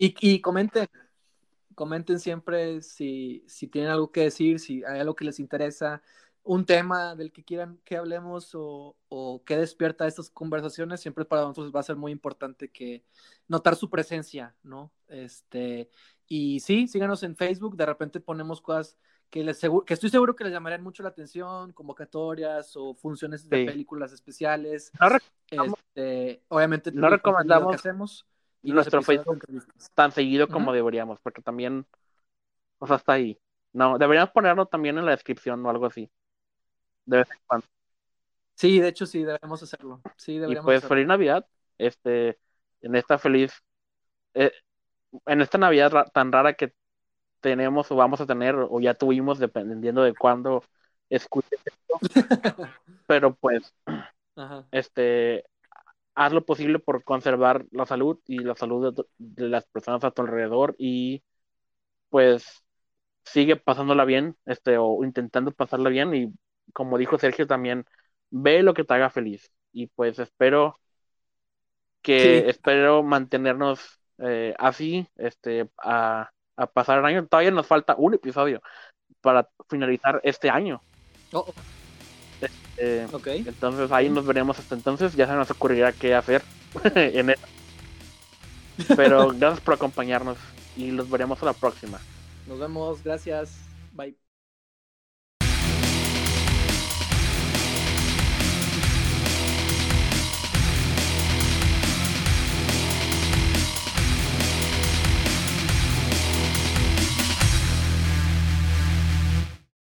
Y, y comenten, comenten siempre si, si tienen algo que decir, si hay algo que les interesa, un tema del que quieran que hablemos o, o que despierta estas conversaciones, siempre para nosotros va a ser muy importante que notar su presencia, ¿no? Este, y sí, síganos en Facebook, de repente ponemos cosas que, les que estoy seguro que les llamarían mucho la atención, convocatorias o funciones de Sí. películas especiales. No Este, obviamente no recomendamos que hacemos y nuestro Facebook tan seguido como Ujú. deberíamos, porque también, o sea, está ahí. No, deberíamos ponerlo también en la descripción o algo así. De vez en cuando. Sí, de hecho sí, debemos hacerlo. Sí, Y deberíamos pues hacerlo. feliz Navidad, este, en esta feliz, eh, en esta Navidad ra- tan rara que tenemos o vamos a tener o ya tuvimos dependiendo de cuándo escuches esto, pero pues, Ajá. este, haz lo posible por conservar la salud y la salud de, las personas a tu alrededor y pues sigue pasándola bien, este, o intentando pasarla bien y como dijo Sergio también, ve lo que te haga feliz y pues espero que Sí. espero mantenernos eh, así, este, a, a pasar el año. Todavía nos falta un episodio para finalizar este año. Oh, Eh, ok. entonces ahí nos veremos hasta entonces. Ya se nos ocurrirá qué hacer en el- Pero gracias por acompañarnos y los veremos a la próxima. Nos vemos. Gracias.